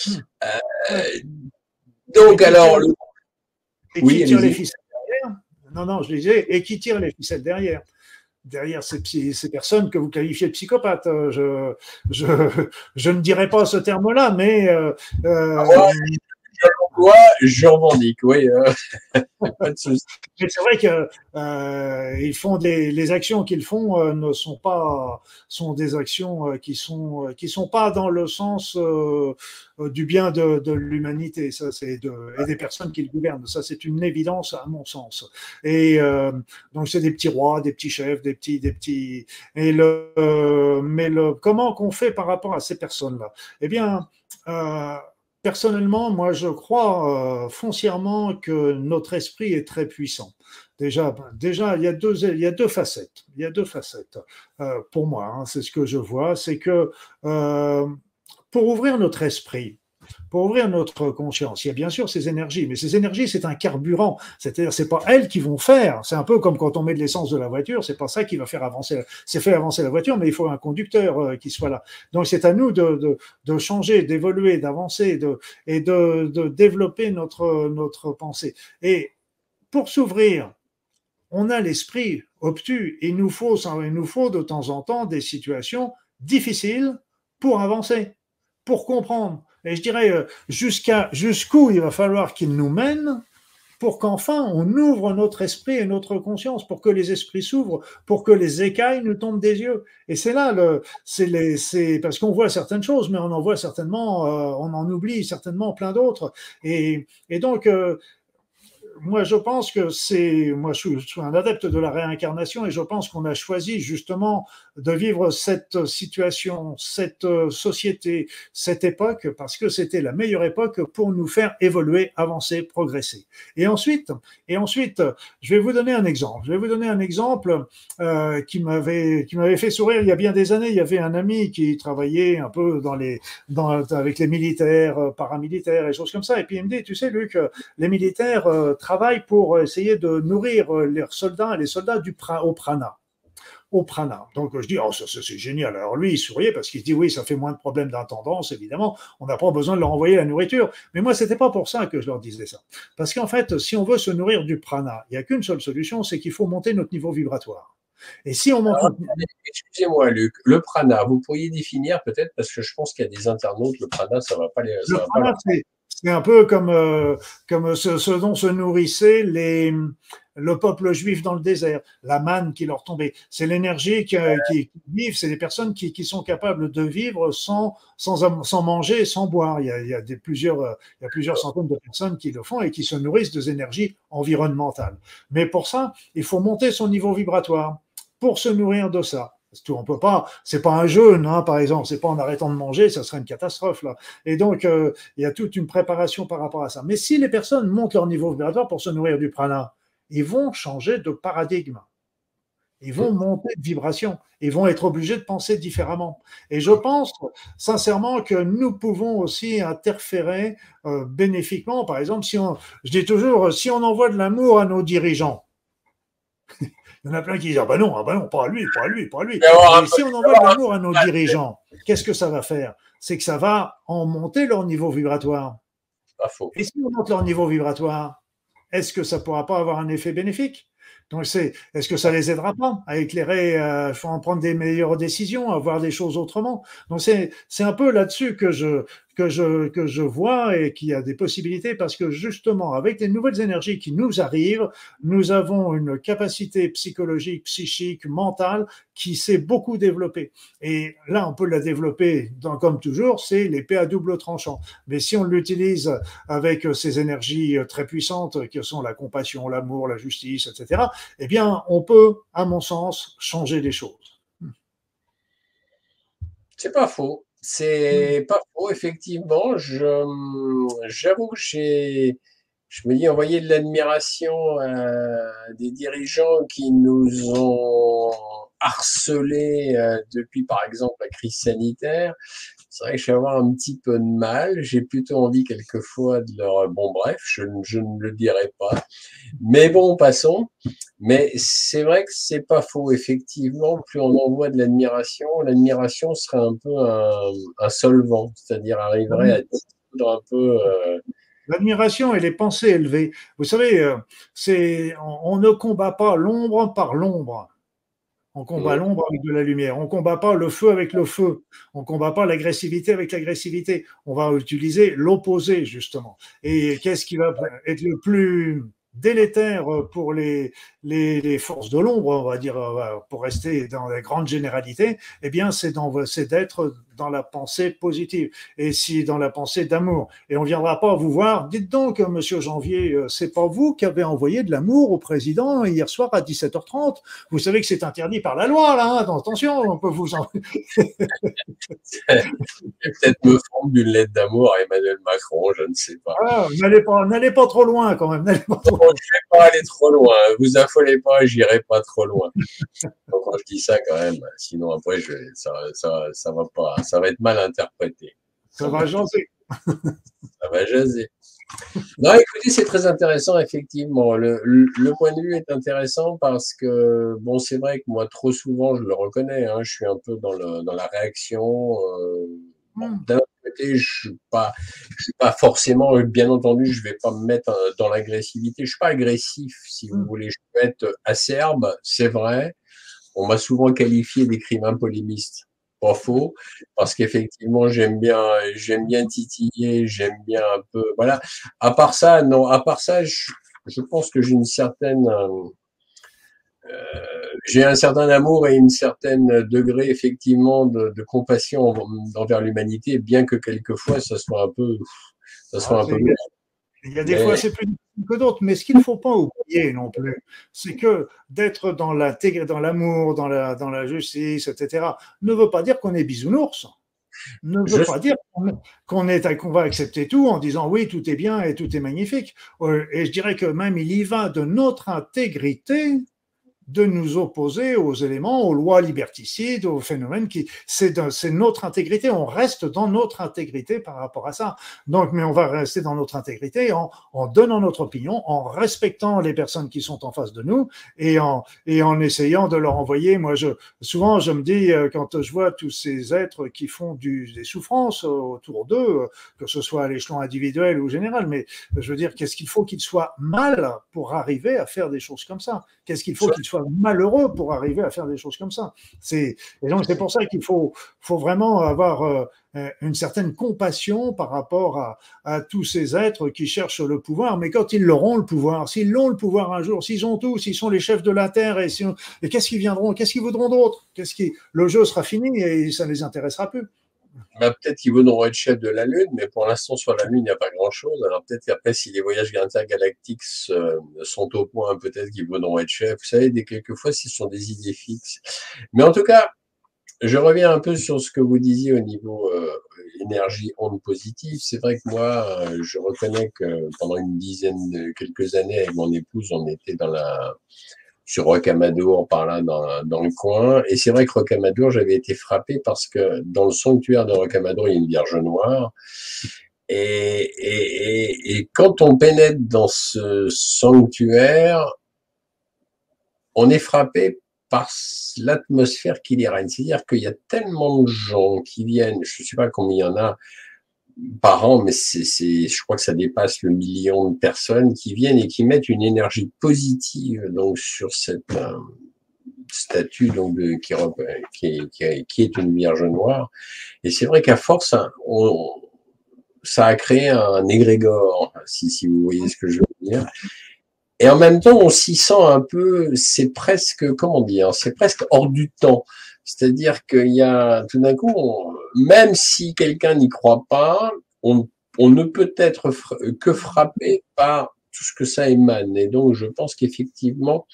Hmm. Euh, donc alors,
oui, qui tire les ficelles derrière? Non, non, je disais, et qui tire les ficelles derrière? Derrière ces, ces, personnes que vous qualifiez de psychopathes. Euh, je, je, ne dirais pas ce terme-là, mais euh, euh
ah l'emploie, je revendique, oui. Euh,
c'est vrai que euh, ils font des, les actions qu'ils font euh, ne sont pas sont des actions qui sont qui sont pas dans le sens du bien de, de l'humanité. Ça, c'est de, et des personnes qui le gouvernent. Ça, c'est une évidence à mon sens. Et donc, c'est des petits rois, des petits chefs, des petits, des petits. Et le, mais le comment qu'on fait par rapport à ces personnes-là? Eh bien. Personnellement, moi, je crois euh, foncièrement que notre esprit est très puissant. Déjà, ben, déjà, il y a deux, il y a deux facettes. Il y a deux facettes euh, pour moi. Hein, c'est ce que je vois, c'est que euh, pour ouvrir notre esprit, pour ouvrir notre conscience. Il y a bien sûr ces énergies, mais ces énergies, c'est un carburant. C'est-à-dire, c'est pas elles qui vont faire. C'est un peu comme quand on met de l'essence de la voiture. C'est pas ça qui va faire avancer. C'est fait avancer la voiture, mais il faut un conducteur euh, qui soit là. Donc, c'est à nous de, changer, d'évoluer, d'avancer, et de, de développer notre notre pensée. Et pour s'ouvrir, on a l'esprit obtus. Il nous faut, il nous faut de temps en temps des situations difficiles pour avancer, pour comprendre et je dirais euh, jusqu'à jusqu'où il va falloir qu'il nous mène pour qu'enfin on ouvre notre esprit et notre conscience, pour que les esprits s'ouvrent, pour que les écailles nous tombent des yeux. Et c'est là le, c'est parce qu'on voit certaines choses, mais on en voit certainement, euh, on en oublie certainement plein d'autres. Et, et donc euh, moi, je pense que c'est, moi, je suis un adepte de la réincarnation et je pense qu'on a choisi justement de vivre cette situation, cette société, cette époque parce que c'était la meilleure époque pour nous faire évoluer, avancer, progresser. Et ensuite, et ensuite, je vais vous donner un exemple. Je vais vous donner un exemple euh, qui m'avait qui m'avait fait sourire il y a bien des années. Il y avait un ami qui travaillait un peu dans les dans avec les militaires, paramilitaires et choses comme ça. Et puis il me dit, tu sais, Luc, les militaires euh, travaillent pour essayer de nourrir les soldats, les soldats du au prana au prana. Donc je dis, oh, ça, c'est génial. Alors lui, il souriait parce qu'il se dit, oui, ça fait moins de problèmes d'intendance, évidemment. On n'a pas besoin de leur envoyer la nourriture. Mais moi, c'était pas pour ça que je leur disais ça. Parce qu'en fait, si on veut se nourrir du prana, il n'y a qu'une seule solution, c'est qu'il faut monter notre niveau vibratoire. Et si on monte.
Excusez-moi, Luc, le prana, vous pourriez définir peut-être, parce que je pense qu'il y a des internautes, le prana, ça va pas les.
le prana, c'est un peu comme, euh, comme ce, dont se nourrissaient les, le peuple juif dans le désert, la manne qui leur tombait. C'est l'énergie qui, qui, vivent, c'est des personnes qui, qui, sont capables de vivre sans, sans, manger, sans boire. Il y, a, il y a plusieurs, il y a plusieurs centaines de personnes qui le font et qui se nourrissent des énergies environnementales. Mais pour ça, il faut monter son niveau vibratoire pour se nourrir de ça. On peut pas, c'est pas un jeûne, hein, par exemple, c'est pas en arrêtant de manger, ça serait une catastrophe là. Et donc euh, il y a toute une préparation par rapport à ça. Mais si les personnes montent leur niveau vibratoire pour se nourrir du prana, ils vont changer de paradigme. Ils vont monter de vibration. Ils vont être obligés de penser différemment. Et je pense sincèrement que nous pouvons aussi interférer euh, bénéfiquement. Par exemple, si on, je dis toujours, si on envoie de l'amour à nos dirigeants, il y en a plein qui disent ah ben non, ah ben non, pas à lui, pas à lui, pas à lui. Et si on envoie de l'amour à nos dirigeants, qu'est-ce que ça va faire? C'est que ça va en monter leur niveau vibratoire.
Pas faux.
Et si on monte leur niveau vibratoire, est-ce que ça ne pourra pas avoir un effet bénéfique? Donc, c'est, est-ce que ça les aidera pas à éclairer, à prendre des meilleures décisions, à voir des choses autrement? Donc, c'est, c'est un peu là-dessus que je, que je, que je vois et qui a des possibilités parce que justement, avec les nouvelles énergies qui nous arrivent, nous avons une capacité psychologique, psychique, mentale qui s'est beaucoup développée. Et là, on peut la développer, dans, comme toujours, c'est l'épée à double tranchant. Mais si on l'utilise avec ces énergies très puissantes qui sont la compassion, l'amour, la justice, etc., eh bien, on peut, à mon sens, changer les choses.
C'est pas faux. C'est hmm. pas faux, effectivement. j'avoue que j'ai, je me dis, envoyer de l'admiration à des dirigeants qui nous ont harcelés euh, depuis, par exemple, la crise sanitaire c'est vrai que je vais avoir un petit peu de mal. J'ai plutôt envie quelquefois de leur... Bon, bref, je, ne le dirai pas. Mais bon, passons. Mais c'est vrai que c'est pas faux. Effectivement, plus on envoie de l'admiration, l'admiration serait un peu un, solvant, c'est-à-dire arriverait à dissoudre un peu... Euh,
L'admiration et les pensées élevées. Vous savez, euh, on ne combat pas l'ombre par l'ombre. On combat l'ombre avec de la lumière. On combat pas le feu avec le feu. On combat pas l'agressivité avec l'agressivité. On va utiliser l'opposé, justement. Et qu'est-ce qui va être le plus délétère pour les, les, forces de l'ombre, on va dire, euh, pour rester dans la grande généralité, eh bien, c'est d'être dans la pensée positive et si dans la pensée d'amour. Et on viendra pas vous voir. Dites donc, Monsieur Janvier, euh, c'est pas vous qui avez envoyé de l'amour au président hier soir à 17h30. Vous savez que c'est interdit par la loi, là. Hein attention, on peut vous en.
peut-être me forme d'une lettre d'amour à Emmanuel Macron, je ne sais pas.
Ah, n'allez pas, n'allez pas trop loin quand même. Pas
trop... je vais pas aller trop loin. Vous affolez pas, j'irai pas trop loin. Donc, quand je dis ça, quand même, sinon après, je, ça, ça, ça va pas, ça va être mal interprété.
Ça va jaser.
ça va jaser. Non, écoutez, c'est très intéressant, effectivement. Le, le, point de vue est intéressant parce que, bon, c'est vrai que moi, trop souvent, je le reconnais, hein, je suis un peu dans, le, dans la réaction. Euh, hmm. D'un côté, je suis pas, je suis pas forcément, bien entendu, je vais pas me mettre euh, dans l'agressivité. Je suis pas agressif, si vous hmm. voulez. Je peux être acerbe, c'est vrai. On m'a souvent qualifié d'écrivain polémiste pas faux, parce qu'effectivement, j'aime bien, j'aime bien titiller, j'aime bien un peu, voilà. À part ça, non, à part ça, je, pense que j'ai une certaine, euh, j'ai un certain amour et une certaine degré effectivement de, compassion envers l'humanité, bien que quelquefois ça soit un peu, ça soit un peu.
Il y a des fois c'est plus que d'autres, mais ce qu'il ne faut pas oublier non plus, c'est que d'être dans l'amour, dans la, dans la justice, etc., ne veut pas dire qu'on est bisounours. Ne veut pas dire qu'on est qu'on va accepter tout en disant oui, tout est bien et tout est magnifique. Euh, et je dirais que même il y va de notre intégrité de nous opposer aux éléments, aux lois liberticides, aux phénomènes qui, c'est notre intégrité. On reste dans notre intégrité par rapport à ça. Donc, mais on va rester dans notre intégrité en, en donnant notre opinion, en respectant les personnes qui sont en face de nous et en, et en essayant de leur envoyer. Moi, je, souvent, je me dis, euh, quand je vois tous ces êtres qui font du, des souffrances autour d'eux, euh, que ce soit à l'échelon individuel ou général, mais je veux dire, qu'est-ce qu'il faut qu'ils soient mal pour arriver à faire des choses comme ça? Qu'est-ce qu'il faut qu'ils soient malheureux pour arriver à faire des choses comme ça. C'est et donc c'est pour ça qu'il faut faut vraiment avoir euh, une certaine compassion par rapport à, tous ces êtres qui cherchent le pouvoir. Mais quand ils l'auront le pouvoir, s'ils ont le pouvoir un jour, s'ils ont tout, s'ils sont les chefs de la terre, et, et qu'est-ce qu'ils viendront, qu'est-ce qu'ils voudront d'autre? Qu'est-ce qui le jeu sera fini et ça ne les intéressera plus.
Bah, peut-être qu'ils voudront être chef de la Lune, mais pour l'instant, sur la Lune, il n'y a pas grand-chose. Alors peut-être qu'après, si les voyages intergalactiques sont au point, peut-être qu'ils voudront être chef. Vous savez, des quelquefois, ce sont des idées fixes. Mais en tout cas, je reviens un peu sur ce que vous disiez au niveau euh, énergie onde positive. C'est vrai que moi, euh, je reconnais que pendant une dizaine, de, quelques années, avec mon épouse, on était dans la sur Rocamadour par là dans, le coin. Et c'est vrai que Rocamadour, j'avais été frappé parce que dans le sanctuaire de Rocamadour, il y a une Vierge Noire. Et, et, et, quand on pénètre dans ce sanctuaire, on est frappé par l'atmosphère qui y règne. C'est-à-dire qu'il y a tellement de gens qui viennent, je ne sais pas combien il y en a, par an, mais c'est, je crois que ça dépasse le million de personnes qui viennent et qui mettent une énergie positive donc sur cette euh, statue donc de, qui, qui, qui, qui, est une Vierge noire. Et c'est vrai qu'à force, hein, on, ça a créé un égrégore, si, si vous voyez ce que je veux dire. Et en même temps, on s'y sent un peu, c'est presque, comment dire, c'est presque hors du temps. C'est-à-dire qu'il y a, tout d'un coup, même si quelqu'un n'y croit pas, on, on ne peut être que frappé par tout ce que ça émane. Et donc, je pense qu'effectivement,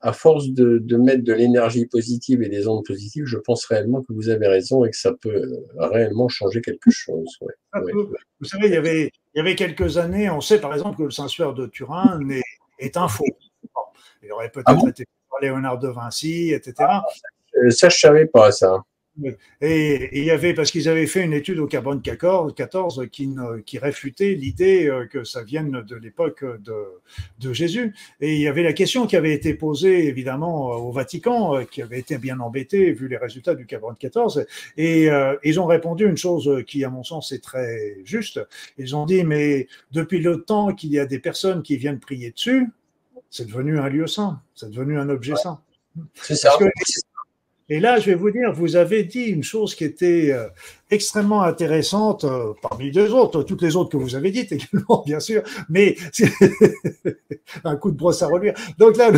à force de, de mettre de l'énergie positive et des ondes positives, je pense réellement que vous avez raison et que ça peut réellement changer quelque chose.
Vous savez, il y, avait, il y avait quelques années, on sait par exemple que le Saint-Suaire de Turin est, est un faux. Il aurait peut-être ah été par Léonard de Vinci, etc.
Euh, ça, je ne savais pas ça.
Et, il y avait, parce qu'ils avaient fait une étude au carbone 14, qui, qui réfutait l'idée euh, que ça vienne de l'époque de, de, Jésus. Et il y avait la question qui avait été posée évidemment au Vatican, euh, qui avait été bien embêté vu les résultats du carbone 14. Et euh, ils ont répondu une chose qui, à mon sens, est très juste. Ils ont dit, mais depuis le temps qu'il y a des personnes qui viennent prier dessus, c'est devenu un lieu saint, c'est devenu un objet saint.
C'est ça.
Et là, je vais vous dire, vous avez dit une chose qui était euh, extrêmement intéressante, euh, parmi deux autres, toutes les autres que vous avez dites également, bien sûr, mais un coup de brosse à reluire. Donc là,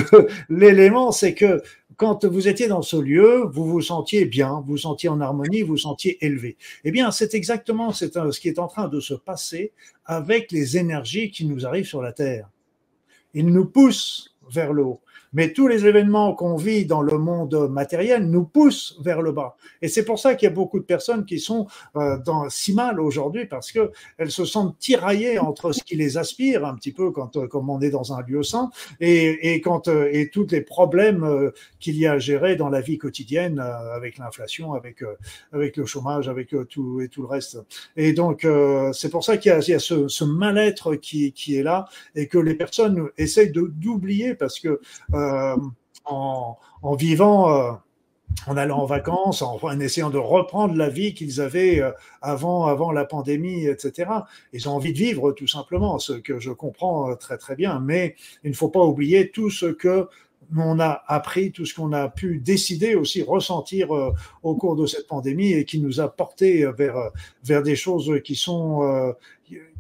l'élément, c'est que quand vous étiez dans ce lieu, vous vous sentiez bien, vous vous sentiez en harmonie, vous vous sentiez élevé. Eh bien, c'est exactement ce qui est en train de se passer avec les énergies qui nous arrivent sur la Terre. Ils nous poussent vers le haut. Mais tous les événements qu'on vit dans le monde matériel nous poussent vers le bas. Et c'est pour ça qu'il y a beaucoup de personnes qui sont euh, dans, si mal aujourd'hui parce que elles se sentent tiraillées entre ce qui les aspire un petit peu quand, euh, comme on est dans un lieu sain et, et quand euh, et tous les problèmes qu'il y a à gérer dans la vie quotidienne avec l'inflation, avec avec le chômage, avec tout et tout le reste. Et donc c'est pour ça qu'il y a, il y a ce, ce mal-être qui, qui est là et que les personnes essayent d'oublier parce que euh, en, vivant, euh, en allant en vacances, en, essayant de reprendre la vie qu'ils avaient euh, avant, avant la pandémie, etc. Ils ont envie de vivre tout simplement, ce que je comprends très très bien. Mais il ne faut pas oublier tout ce que on a appris, tout ce qu'on a pu décider aussi, ressentir au cours de cette pandémie et qui nous a porté vers, vers des choses qui sont,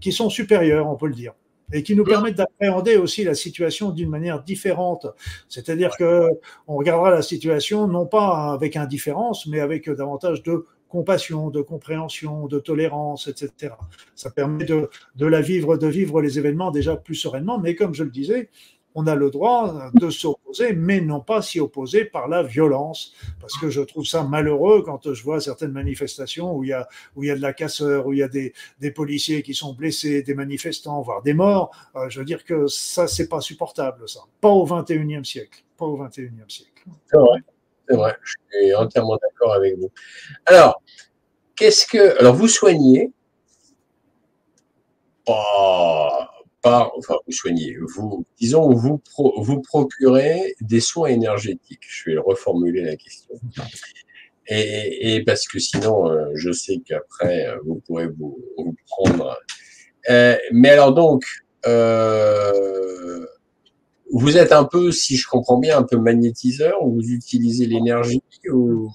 qui sont supérieures, on peut le dire et qui nous permettent d'appréhender aussi la situation d'une manière différente. C'est-à-dire que on regardera la situation non pas avec indifférence, mais avec davantage de compassion, de compréhension, de tolérance, etc. Ça permet de, de la vivre, de vivre les événements déjà plus sereinement. Mais comme je le disais, on a le droit de s'opposer, mais non pas s'y opposer par la violence, parce que je trouve ça malheureux quand je vois certaines manifestations où il y a, où il y a de la casseur, où il y a des, des policiers qui sont blessés, des manifestants, voire des morts. Euh, je veux dire que ça, c'est pas supportable, ça. Pas au 21e siècle. Pas au 21e siècle.
C'est vrai, c'est vrai. Je suis entièrement d'accord avec vous. Alors, qu'est-ce que. Alors, vous soignez? Oh par, enfin, vous soignez, vous, disons, vous, vous procurez des soins énergétiques. Je vais reformuler la question. Et, parce que sinon, euh, je sais qu'après, euh, vous pourrez vous, prendre. Euh, mais alors donc, vous êtes un peu, si je comprends bien, un peu magnétiseur, ou vous utilisez l'énergie ou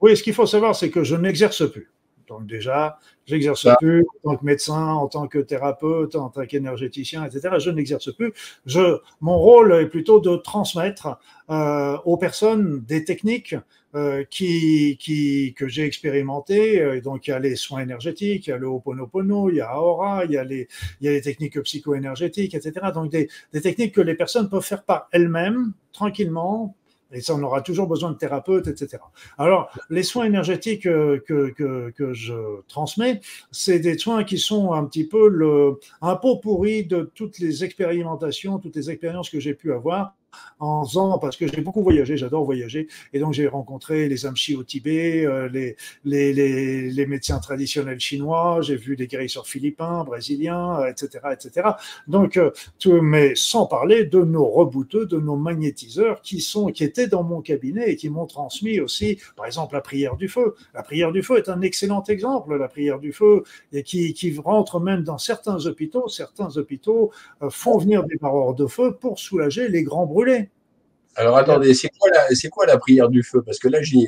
Oui, ce qu'il faut savoir, c'est que je n'exerce plus. Donc déjà, j'exerce plus en tant que médecin, en tant que thérapeute, en tant qu'énergéticien, etc. Je n'exerce plus. Je, mon rôle est plutôt de transmettre euh, aux personnes des techniques euh, qui, qui, que j'ai expérimentées. Euh, donc il y a les soins énergétiques, il y a le Ho'oponopono, il y a Aura, il y a les, il y a les techniques psycho-énergétiques, etc. Donc des, des techniques que les personnes peuvent faire par elles-mêmes, tranquillement, et ça, on aura toujours besoin de thérapeutes, etc. Alors, les soins énergétiques que, que, que je transmets, c'est des soins qui sont un petit peu le, un pot pourri de toutes les expérimentations, toutes les expériences que j'ai pu avoir en faisant, parce que j'ai beaucoup voyagé, j'adore voyager, et donc j'ai rencontré les amchis au Tibet, euh, les, les, les, les, médecins traditionnels chinois, j'ai vu des guérisseurs philippins, brésiliens, etc., etc. Donc, euh, tout, mais sans parler de nos rebouteux, de nos magnétiseurs qui sont, qui étaient dans mon cabinet et qui m'ont transmis aussi, par exemple, la prière du feu. La prière du feu est un excellent exemple, la prière du feu, et qui, qui rentre même dans certains hôpitaux. Certains hôpitaux euh, font venir des barreurs de feu pour soulager les grands
Alors attendez, c'est quoi, la, quoi la prière du feu? Parce que là, j'ai.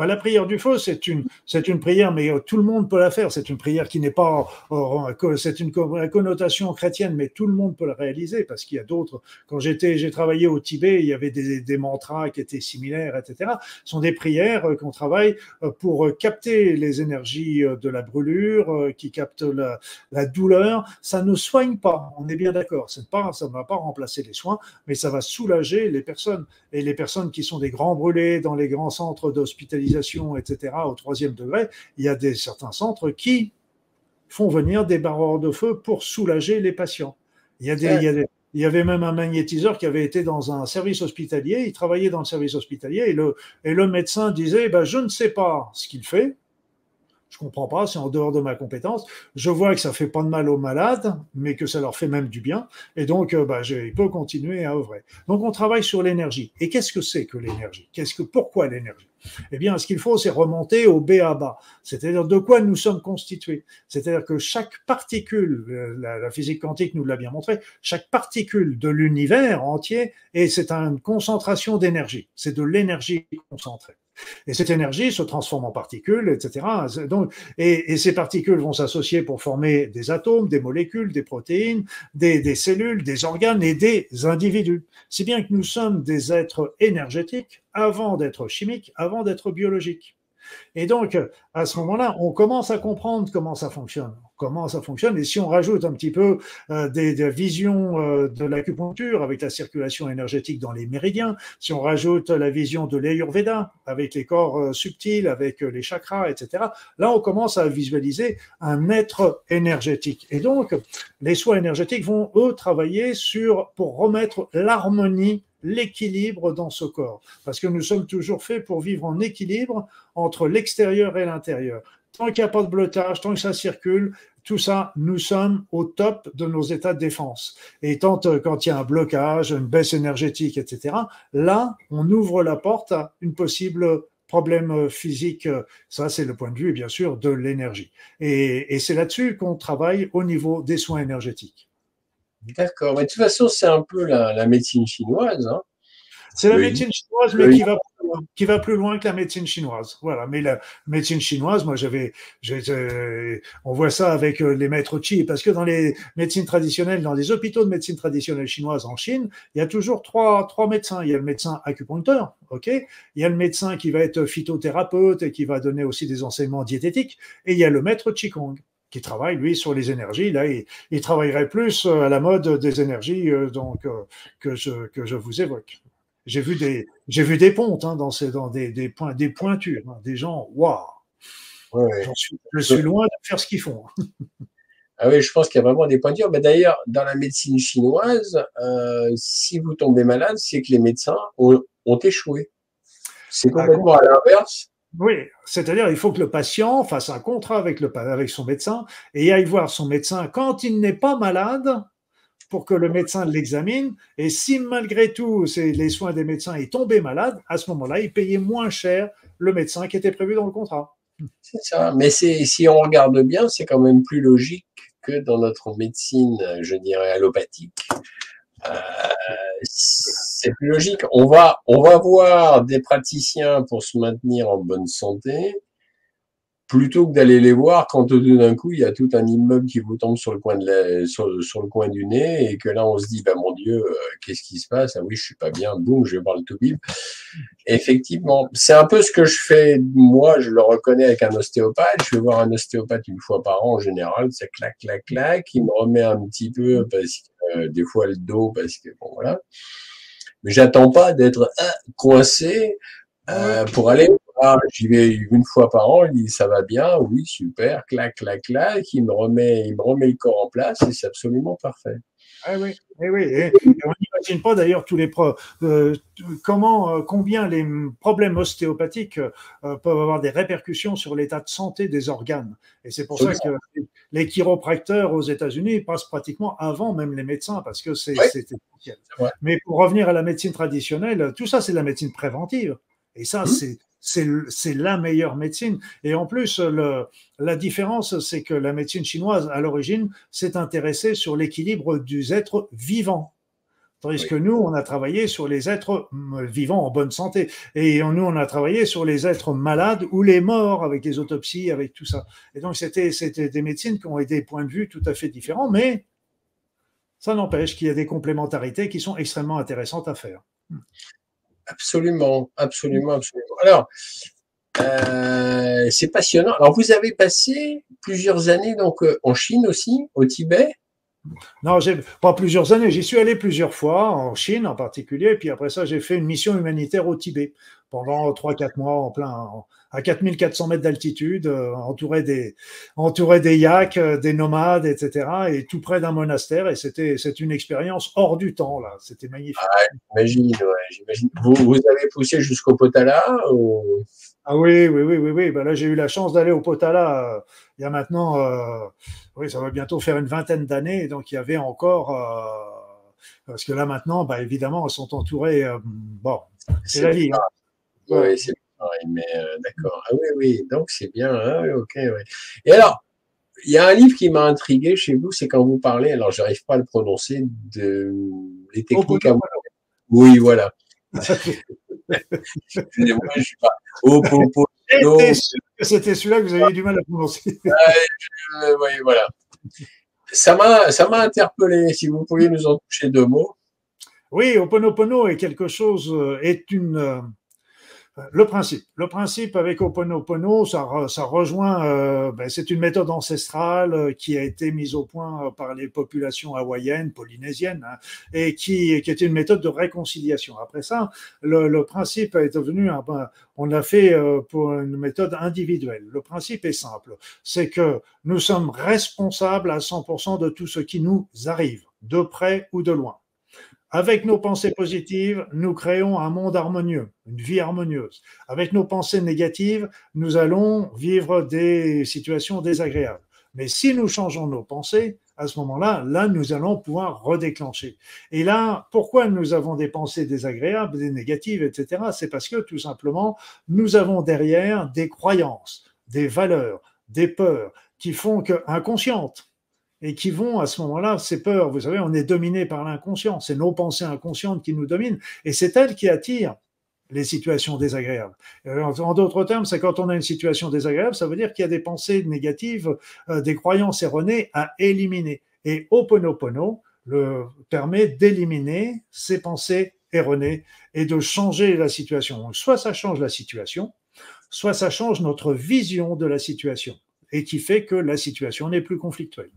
Euh,
la prière du feu, c'est une, c'est une prière, mais tout le monde peut la faire. C'est une prière qui n'est pas, c'est une connotation chrétienne, mais tout le monde peut la réaliser parce qu'il y a d'autres. Quand j'étais, j'ai travaillé au Tibet, il y avait des, des mantras qui étaient similaires, etc. Ce sont des prières qu'on travaille pour capter les énergies de la brûlure, qui captent la, la douleur. Ça ne soigne pas. On est bien d'accord. C'est pas, ça ne va pas remplacer les soins, mais ça va soulager les personnes et les personnes qui sont des grands brûlés dans les grands centres d'hospitalisation, etc., au troisième degré, il y a des, certains centres qui font venir des barreurs de feu pour soulager les patients. Il y, a des, il, y avait même un magnétiseur qui avait été dans un service hospitalier, il travaillait dans le service hospitalier et le, et le médecin disait, ben, je ne sais pas ce qu'il fait, je comprends pas, c'est en dehors de ma compétence. Je vois que ça fait pas de mal aux malades, mais que ça leur fait même du bien. Et donc, euh, bah, je, il peut continuer à œuvrer. Donc, on travaille sur l'énergie. Et qu'est-ce que c'est que l'énergie? Qu'est-ce que, pourquoi l'énergie? Eh bien, ce qu'il faut, c'est remonter au B à bas. C'est-à-dire de quoi nous sommes constitués. C'est-à-dire que chaque particule, euh, la, la physique quantique nous l'a bien montré, chaque particule de l'univers entier, et c'est une concentration d'énergie. C'est de l'énergie concentrée. Et cette énergie se transforme en particules, etc. Et, ces particules vont s'associer pour former des atomes, des molécules, des protéines, des cellules, des organes et des individus. Si bien que nous sommes des êtres énergétiques avant d'être chimiques, avant d'être biologiques. Et donc, à ce moment-là, on commence à comprendre comment ça fonctionne comment ça fonctionne. Et si on rajoute un petit peu euh, des, visions euh, de l'acupuncture avec la circulation énergétique dans les méridiens, si on rajoute la vision de l'Ayurveda avec les corps euh, subtils, avec les chakras, etc., là, on commence à visualiser un être énergétique. Et donc, les soins énergétiques vont, eux, travailler sur, pour remettre l'harmonie l'équilibre dans ce corps. Parce que nous sommes toujours faits pour vivre en équilibre entre l'extérieur et l'intérieur. Tant qu'il n'y a pas de blocage, tant que ça circule, tout ça, nous sommes au top de nos états de défense. Et tant euh, quand il y a un blocage, une baisse énergétique, etc., là, on ouvre la porte à une possible problème euh, physique. Ça, c'est le point de vue, bien sûr, de l'énergie. Et, c'est là-dessus qu'on travaille au niveau des soins énergétiques.
D'accord. Mais de toute façon, c'est un peu la, médecine chinoise. Hein.
C'est la médecine chinoise, mais qui va qui va plus loin que la médecine chinoise. Voilà. Mais la médecine chinoise, moi, j'avais, on voit ça avec euh, les maîtres chi, parce que dans les médecines traditionnelles, dans les hôpitaux de médecine traditionnelle chinoise en Chine, il y a toujours trois, trois médecins. Il y a le médecin acupuncteur, ok? Il y a le médecin qui va être phytothérapeute et qui va donner aussi des enseignements diététiques, et il y a le maître qigong qui travaille, lui, sur les énergies. Là, il, il travaillerait plus euh, à la mode des énergies euh, donc, que, je, que je vous évoque. J'ai vu des, j'ai vu des pontes hein, dans, ces, dans des, des, points, des pointures, hein, des gens, waouh! je suis loin de faire ce qu'ils font.
ah oui, je pense qu'il y a vraiment des pointures. Mais d'ailleurs, dans la médecine chinoise, euh, si vous tombez malade, c'est que les médecins ont, ont échoué. C'est ah, complètement à l'inverse.
Oui, c'est-à-dire il faut que le patient fasse un contrat avec, le, avec son médecin et aille voir son médecin quand il n'est pas malade pour que le médecin l'examine. Et si malgré tout les soins des médecins est tombé malade, à ce moment-là, il payait moins cher le médecin qui était prévu dans le contrat.
C'est ça. Mais si on regarde bien, c'est quand même plus logique que dans notre médecine, je dirais, allopathique. C'est plus logique. On va, on va voir des praticiens pour se maintenir en bonne santé plutôt que d'aller les voir quand tout d'un coup il y a tout un immeuble qui vous tombe sur le coin de sur, le coin du nez et que là on se dit bah mon Dieu euh, qu'est-ce qui se passe? Ah oui je suis pas bien. Boum je vais voir le tout effectivement c'est un peu ce que je fais moi je le reconnais avec un ostéopathe. Je vais voir un ostéopathe une fois par an en général c'est clac clac clac il me remet un petit peu parce euh, des fois le dos parce que bon voilà. Mais j'attends pas d'être euh, coincé pour aller ah, j'y vais une fois par an, il dit ça va bien, oui, super, clac, clac, clac, il me remet, il me remet le corps en place et c'est absolument parfait.
Ah oui, eh oui. Et, on n'imagine pas d'ailleurs tous les pro, euh, comment, euh, combien les problèmes ostéopathiques euh, peuvent avoir des répercussions sur l'état de santé des organes. Et c'est pour ça que les chiropracteurs aux États-Unis passent pratiquement avant même les médecins parce que c'est essentiel. Mais pour revenir à la médecine traditionnelle, tout ça c'est la médecine préventive. Et ça, mmh. c'est c'est la meilleure médecine. Et en plus, le, la différence, c'est que la médecine chinoise, à l'origine, s'est intéressée sur l'équilibre du être vivant. Tandis que nous, on a travaillé sur les êtres vivants en bonne santé. Et nous, on a travaillé sur les êtres malades ou les morts avec les autopsies, avec tout ça. Et donc, c'était, des médecines qui ont des points de vue tout à fait différents, mais ça n'empêche qu'il y a des complémentarités qui sont extrêmement intéressantes à faire.
Absolument, absolument, absolument. Alors, euh, c'est passionnant. Alors, vous avez passé plusieurs années donc euh, en Chine aussi, au Tibet.
Non, j'ai pas plusieurs années. J'y suis allé plusieurs fois, en Chine en particulier. Puis après ça, j'ai fait une mission humanitaire au Tibet pendant 3-4 mois en plein, à 4400 mètres d'altitude, euh, entouré des, entouré des yaks, euh, des nomades, etc. Et tout près d'un monastère. Et c'était, c'est une expérience hors du temps, là. C'était magnifique.
Ah, j'imagine, j'imagine. Vous, vous avez poussé jusqu'au Potala ou...
Ah oui, oui, oui, oui, oui. Ben là, j'ai eu la chance d'aller au Potala euh, il y a maintenant, oui, ça va bientôt faire une vingtaine d'années. Donc, il y avait encore, euh, parce que là maintenant, bah, évidemment, ils sont entourés. bon, c'est la vie. Hein.
Oui, c'est pareil, mais d'accord. Ah oui, oui, donc c'est bien. Hein, ok, oui. Et alors, il y a un livre qui m'a intrigué chez vous, c'est quand vous parlez, alors j'arrive pas à le prononcer, de les techniques à Oui, voilà.
Je suis pas. C'était celui-là que vous avez eu du mal à prononcer.
oui, voilà. Ça m'a, ça m'a interpellé. Si vous pouviez nous en toucher deux mots.
Oui, Oponopono est quelque chose, euh, est une, euh, le principe. Le principe avec Oponopono, ça, ça rejoint, euh, ben, c'est une méthode ancestrale euh, qui a été mise au point euh, par les populations hawaïennes, polynésiennes, hein, et qui, qui était une méthode de réconciliation. Après ça, le, principe est devenu, ben, on l'a fait pour une méthode individuelle. Le principe est simple, c'est que nous sommes responsables à 100% de tout ce qui nous arrive, de près ou de loin. Avec nos pensées positives, nous créons un monde harmonieux, une vie harmonieuse. Avec nos pensées négatives, nous allons vivre des situations désagréables. Mais si nous changeons nos pensées, à ce moment-là, là, nous allons pouvoir redéclencher. Et là, pourquoi nous avons des pensées désagréables, des négatives, etc. C'est parce que tout simplement, nous avons derrière des croyances, des valeurs, des peurs qui font que inconscientes, et qui vont à ce moment-là, ces peurs, vous savez, on est dominé par l'inconscient, c'est nos pensées inconscientes qui nous dominent, et c'est elles qui attirent les situations désagréables. Euh, en d'autres termes, c'est quand on a une situation désagréable, ça veut dire qu'il y a des pensées négatives, euh, des croyances erronées à éliminer. Et Oponopono le permet d'éliminer ces pensées erronées et de changer la situation. soit ça change la situation, soit ça change notre vision de la situation et qui fait que la situation n'est plus conflictuelle.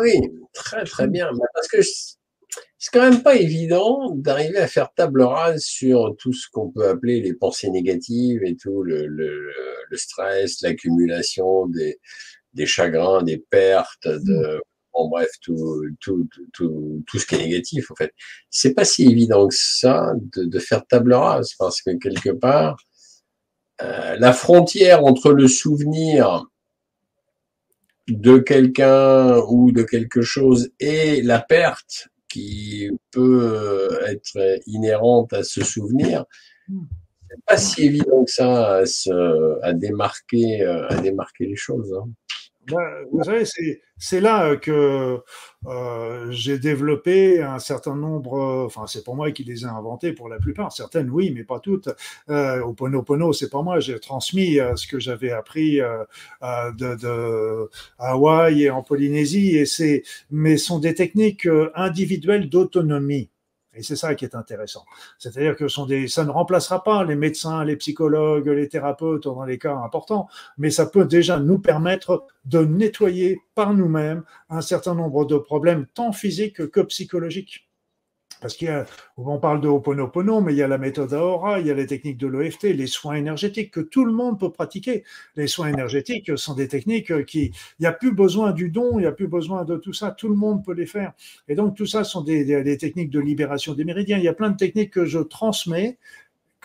Oui, très très bien. Parce que c'est quand même pas évident d'arriver à faire table rase sur tout ce qu'on peut appeler les pensées négatives et tout le, le, le stress, l'accumulation des, des chagrins, des pertes, de, en bref, tout, tout, tout, tout, ce qui est négatif, en fait. C'est pas si évident que ça de, de faire table rase parce que quelque part, euh, la frontière entre le souvenir de quelqu'un ou de quelque chose et la perte qui peut être inhérente à ce souvenir, c'est pas si évident que ça à, démarquer, à démarquer les choses. Hein.
Ben, vous savez, c'est là que euh, j'ai développé un certain nombre, enfin c'est pour moi qui les ai inventés pour la plupart, certaines oui, mais pas toutes. Euh, au Pono c'est pas moi, j'ai transmis euh, ce que j'avais appris euh, de, de Hawaï et en Polynésie, et mais sont des techniques individuelles d'autonomie. Et c'est ça qui est intéressant. C'est-à-dire que sont des, ça ne remplacera pas les médecins, les psychologues, les thérapeutes dans les cas importants, mais ça peut déjà nous permettre de nettoyer par nous-mêmes un certain nombre de problèmes tant physiques que psychologiques. Parce qu'on parle de Ho'oponopono, mais il y a la méthode Aora, il y a les techniques de l'EFT, les soins énergétiques que tout le monde peut pratiquer. Les soins énergétiques sont des techniques qui, il n'y a plus besoin du don, il n'y a plus besoin de tout ça, tout le monde peut les faire. Et donc tout ça sont des, des techniques de libération des méridiens. Il y a plein de techniques que je transmets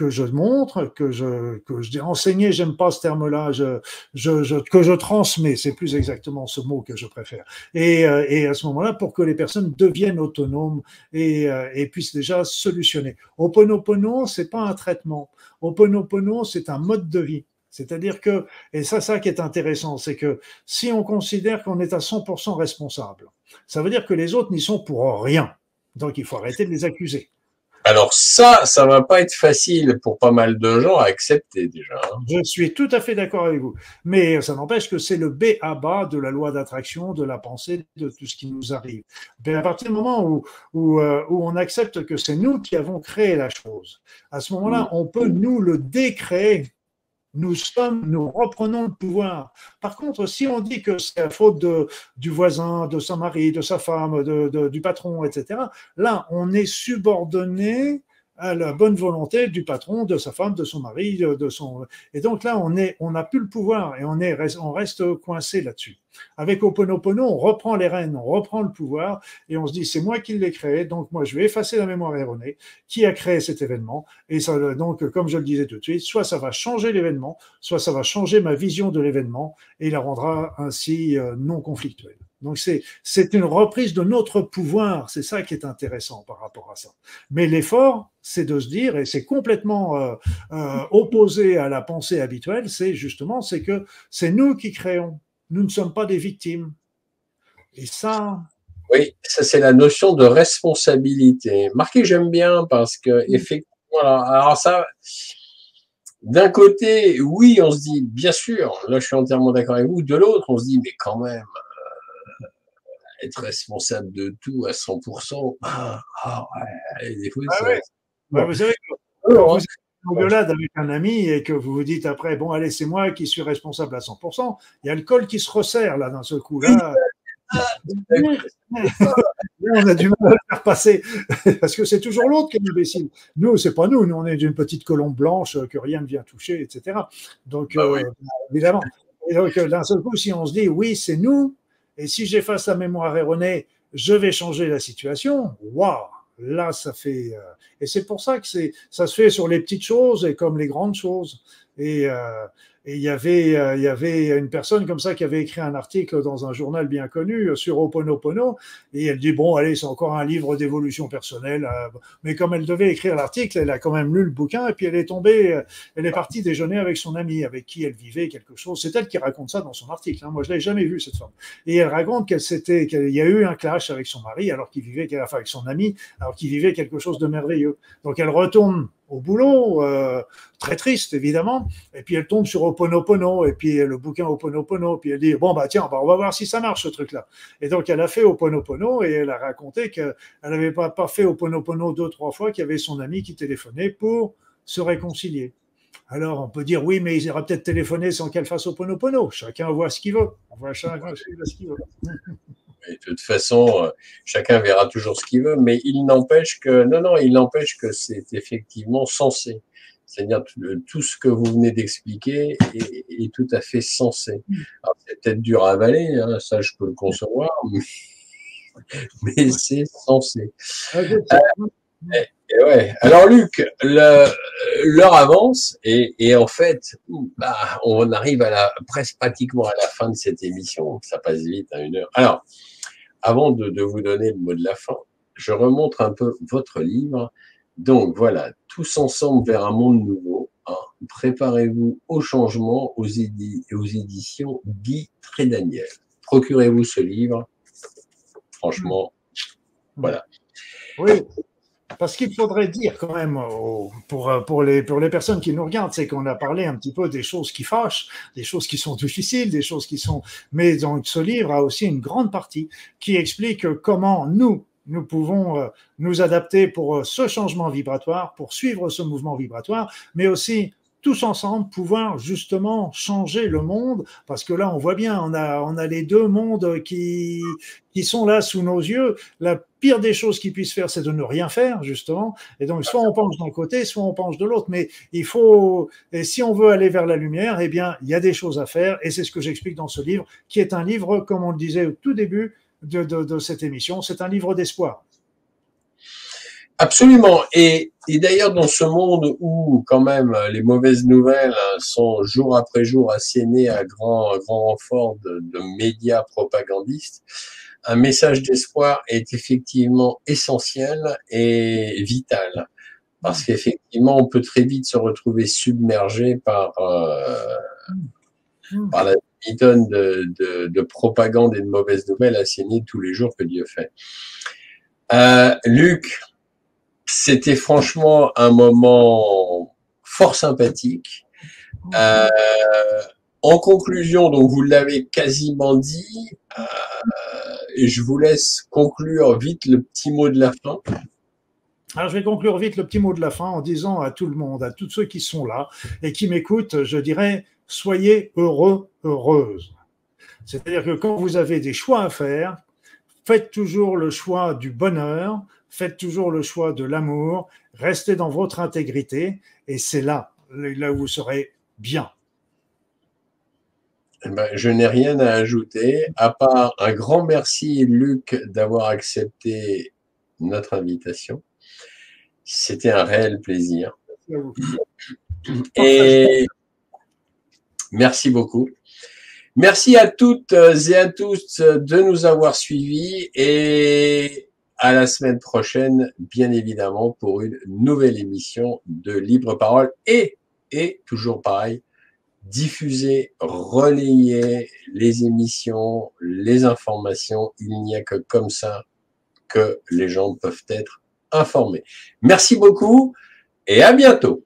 que je montre, que je, que je dis enseigner, j'aime pas ce terme-là, je, je, que je transmets, c'est plus exactement ce mot que je préfère. Et, euh, à ce moment-là, pour que les personnes deviennent autonomes et, euh, et puissent déjà solutionner. Oponopono, c'est pas un traitement. Oponopono, c'est un mode de vie. C'est-à-dire que, et ça, ça qui est intéressant, c'est que si on considère qu'on est à 100% responsable, ça veut dire que les autres n'y sont pour rien. Donc il faut arrêter de les accuser.
Alors ça, ça va pas être facile pour pas mal de gens à accepter déjà. Hein.
Je suis tout à fait d'accord avec vous. Mais ça n'empêche que c'est le B à bas de la loi d'attraction, de la pensée, de tout ce qui nous arrive. Mais à partir du moment où, où, euh, où on accepte que c'est nous qui avons créé la chose, à ce moment-là, on peut nous le décréer nous sommes, nous reprenons le pouvoir. Par contre, si on dit que c'est la faute du voisin, de son mari, de sa femme, de, du patron, etc., là, on est subordonné à la bonne volonté du patron, de sa femme, de son mari, de, son. Et donc là, on est, on n'a plus le pouvoir et on est, on reste coincé là-dessus. Avec Oponopono, on reprend les rênes, on reprend le pouvoir et on se dit c'est moi qui l'ai créé, donc moi je vais effacer la mémoire erronée qui a créé cet événement. Et ça, donc, comme je le disais tout de suite, soit ça va changer l'événement, soit ça va changer ma vision de l'événement et la rendra ainsi euh, non conflictuelle. Donc c'est une reprise de notre pouvoir, c'est ça qui est intéressant par rapport à ça. Mais l'effort, c'est de se dire, et c'est complètement euh, euh, opposé à la pensée habituelle, c'est justement c'est que c'est nous qui créons, nous ne sommes pas des victimes. Et ça.
Oui, ça c'est la notion de responsabilité. Marqué, j'aime bien parce que effectivement, alors ça. D'un côté, oui, on se dit, bien sûr, là je suis entièrement d'accord avec vous. De l'autre, on se dit, mais quand même, être responsable de tout à 100%, ah, ah ouais, des fois, ah
ouais. vous savez, que vous êtes en engueulade avec un ami et que vous vous dites après, bon, allez, c'est moi qui suis responsable à 100%, il y a le col qui se resserre là d'un seul coup. Là, on a du mal à le faire passer parce que c'est toujours l'autre qui est imbécile. Nous, c'est pas nous. Nous, on est d'une petite colombe blanche que rien ne vient toucher, etc. Donc, bah euh, évidemment. Et donc, d'un seul coup, si on se dit oui, c'est nous, et si j'efface la mémoire erronée, je vais changer la situation. Waouh Là, ça fait. Euh, et c'est pour ça que c'est, ça se fait sur les petites choses et comme les grandes choses. Et, euh, et il y avait, euh, il y avait une personne comme ça qui avait écrit un article dans un journal bien connu sur Oponopono, et elle dit bon, allez, c'est encore un livre d'évolution personnelle, euh, mais comme elle devait écrire l'article, elle a quand même lu le bouquin, et puis elle est tombée, euh, elle est partie déjeuner avec son ami, avec qui elle vivait quelque chose. C'est elle qui raconte ça dans son article. Hein. Moi, je l'ai jamais vu cette femme. Et elle raconte qu'elle s'était, qu'il y a eu un clash avec son mari, alors qu'il vivait, enfin avec son ami, alors qu'il vivait quelque chose de merveilleux. Donc elle retourne au boulot, euh, très triste évidemment, et puis elle tombe sur Oponopono, et puis le bouquin Oponopono, puis elle dit, bon bah tiens, bah, on va voir si ça marche ce truc-là. Et donc elle a fait Oponopono, et elle a raconté qu'elle n'avait pas, pas fait Oponopono deux, trois fois, qu'il y avait son ami qui téléphonait pour se réconcilier. Alors on peut dire, oui, mais il aurait peut-être téléphoné sans qu'elle fasse Oponopono. Chacun voit ce qu'il veut. On voit chacun ce qu'il veut.
De toute façon, euh, chacun verra toujours ce qu'il veut, mais il n'empêche que, non, non, il n'empêche que c'est effectivement sensé. C'est-à-dire tout ce que vous venez d'expliquer est, tout à fait sensé. c'est peut-être dur à avaler, hein, ça je peux le concevoir, mais, c'est sensé. Ah, euh, ouais. Alors Luc, l'heure avance et, et, en fait, bah, on arrive à la presque pratiquement à la fin de cette émission. Ça passe vite à une heure. Alors, avant de, vous donner le mot de la fin, je remontre un peu votre livre. Donc voilà, tous ensemble vers un monde nouveau. Hein. Préparez-vous au changement aux, aux éditions Guy Trédaniel. Procurez-vous ce livre. Franchement, voilà.
Oui, parce qu'il faudrait dire quand même pour, pour, les, pour les personnes qui nous regardent, c'est qu'on a parlé un petit peu des choses qui fâchent, des choses qui sont difficiles, des choses qui sont... Mais donc ce livre a aussi une grande partie qui explique comment nous, nous pouvons euh, nous adapter pour euh, ce changement vibratoire, pour suivre ce mouvement vibratoire, mais aussi tous ensemble pouvoir justement changer le monde. Parce que là on voit bien on a on a les deux mondes qui qui sont là sous nos yeux pire des choses qu'ils puissent faire c'est de ne rien faire justement. Et donc soit on penche d'un côté soit on penche de l'autre. Mais il faut et si on veut aller vers la lumière eh bien il y a des choses à faire. Et c'est ce que j'explique dans ce livre qui est un livre comme on le disait au tout début de, cette émission c'est un livre d'espoir.
Absolument. Et, d'ailleurs, dans ce monde où quand même les mauvaises nouvelles hein, sont jour après jour assénées à grand, grand renfort de, médias propagandistes, un message d'espoir est effectivement essentiel et vital. Parce qu'effectivement, on peut très vite se retrouver submergé par, euh, par la tonne de, de, propagande et de mauvaises nouvelles assignées tous les jours que Dieu fait. Euh, Luc, c'était franchement un moment fort sympathique. Euh, en conclusion, donc vous l'avez quasiment dit, euh, et je vous laisse conclure vite le petit mot de la fin.
Alors, je vais conclure vite le petit mot de la fin en disant à tout le monde, à tous ceux qui sont là et qui m'écoutent, je dirais, soyez heureux, heureuses. C'est-à-dire que quand vous avez des choix à faire, faites toujours le choix du bonheur, faites toujours le choix de l'amour, restez dans votre intégrité et c'est là, là où vous serez bien.
Eh ben, je n'ai rien à ajouter, à part un grand merci, Luc, d'avoir accepté notre invitation. C'était un réel plaisir. Et merci beaucoup. Merci à toutes et à tous de nous avoir suivis et à la semaine prochaine, bien évidemment, pour une nouvelle émission de Libre Parole et, et toujours pareil, diffuser, relayer les émissions, les informations. Il n'y a que comme ça que les gens peuvent être informés. Merci beaucoup et à bientôt.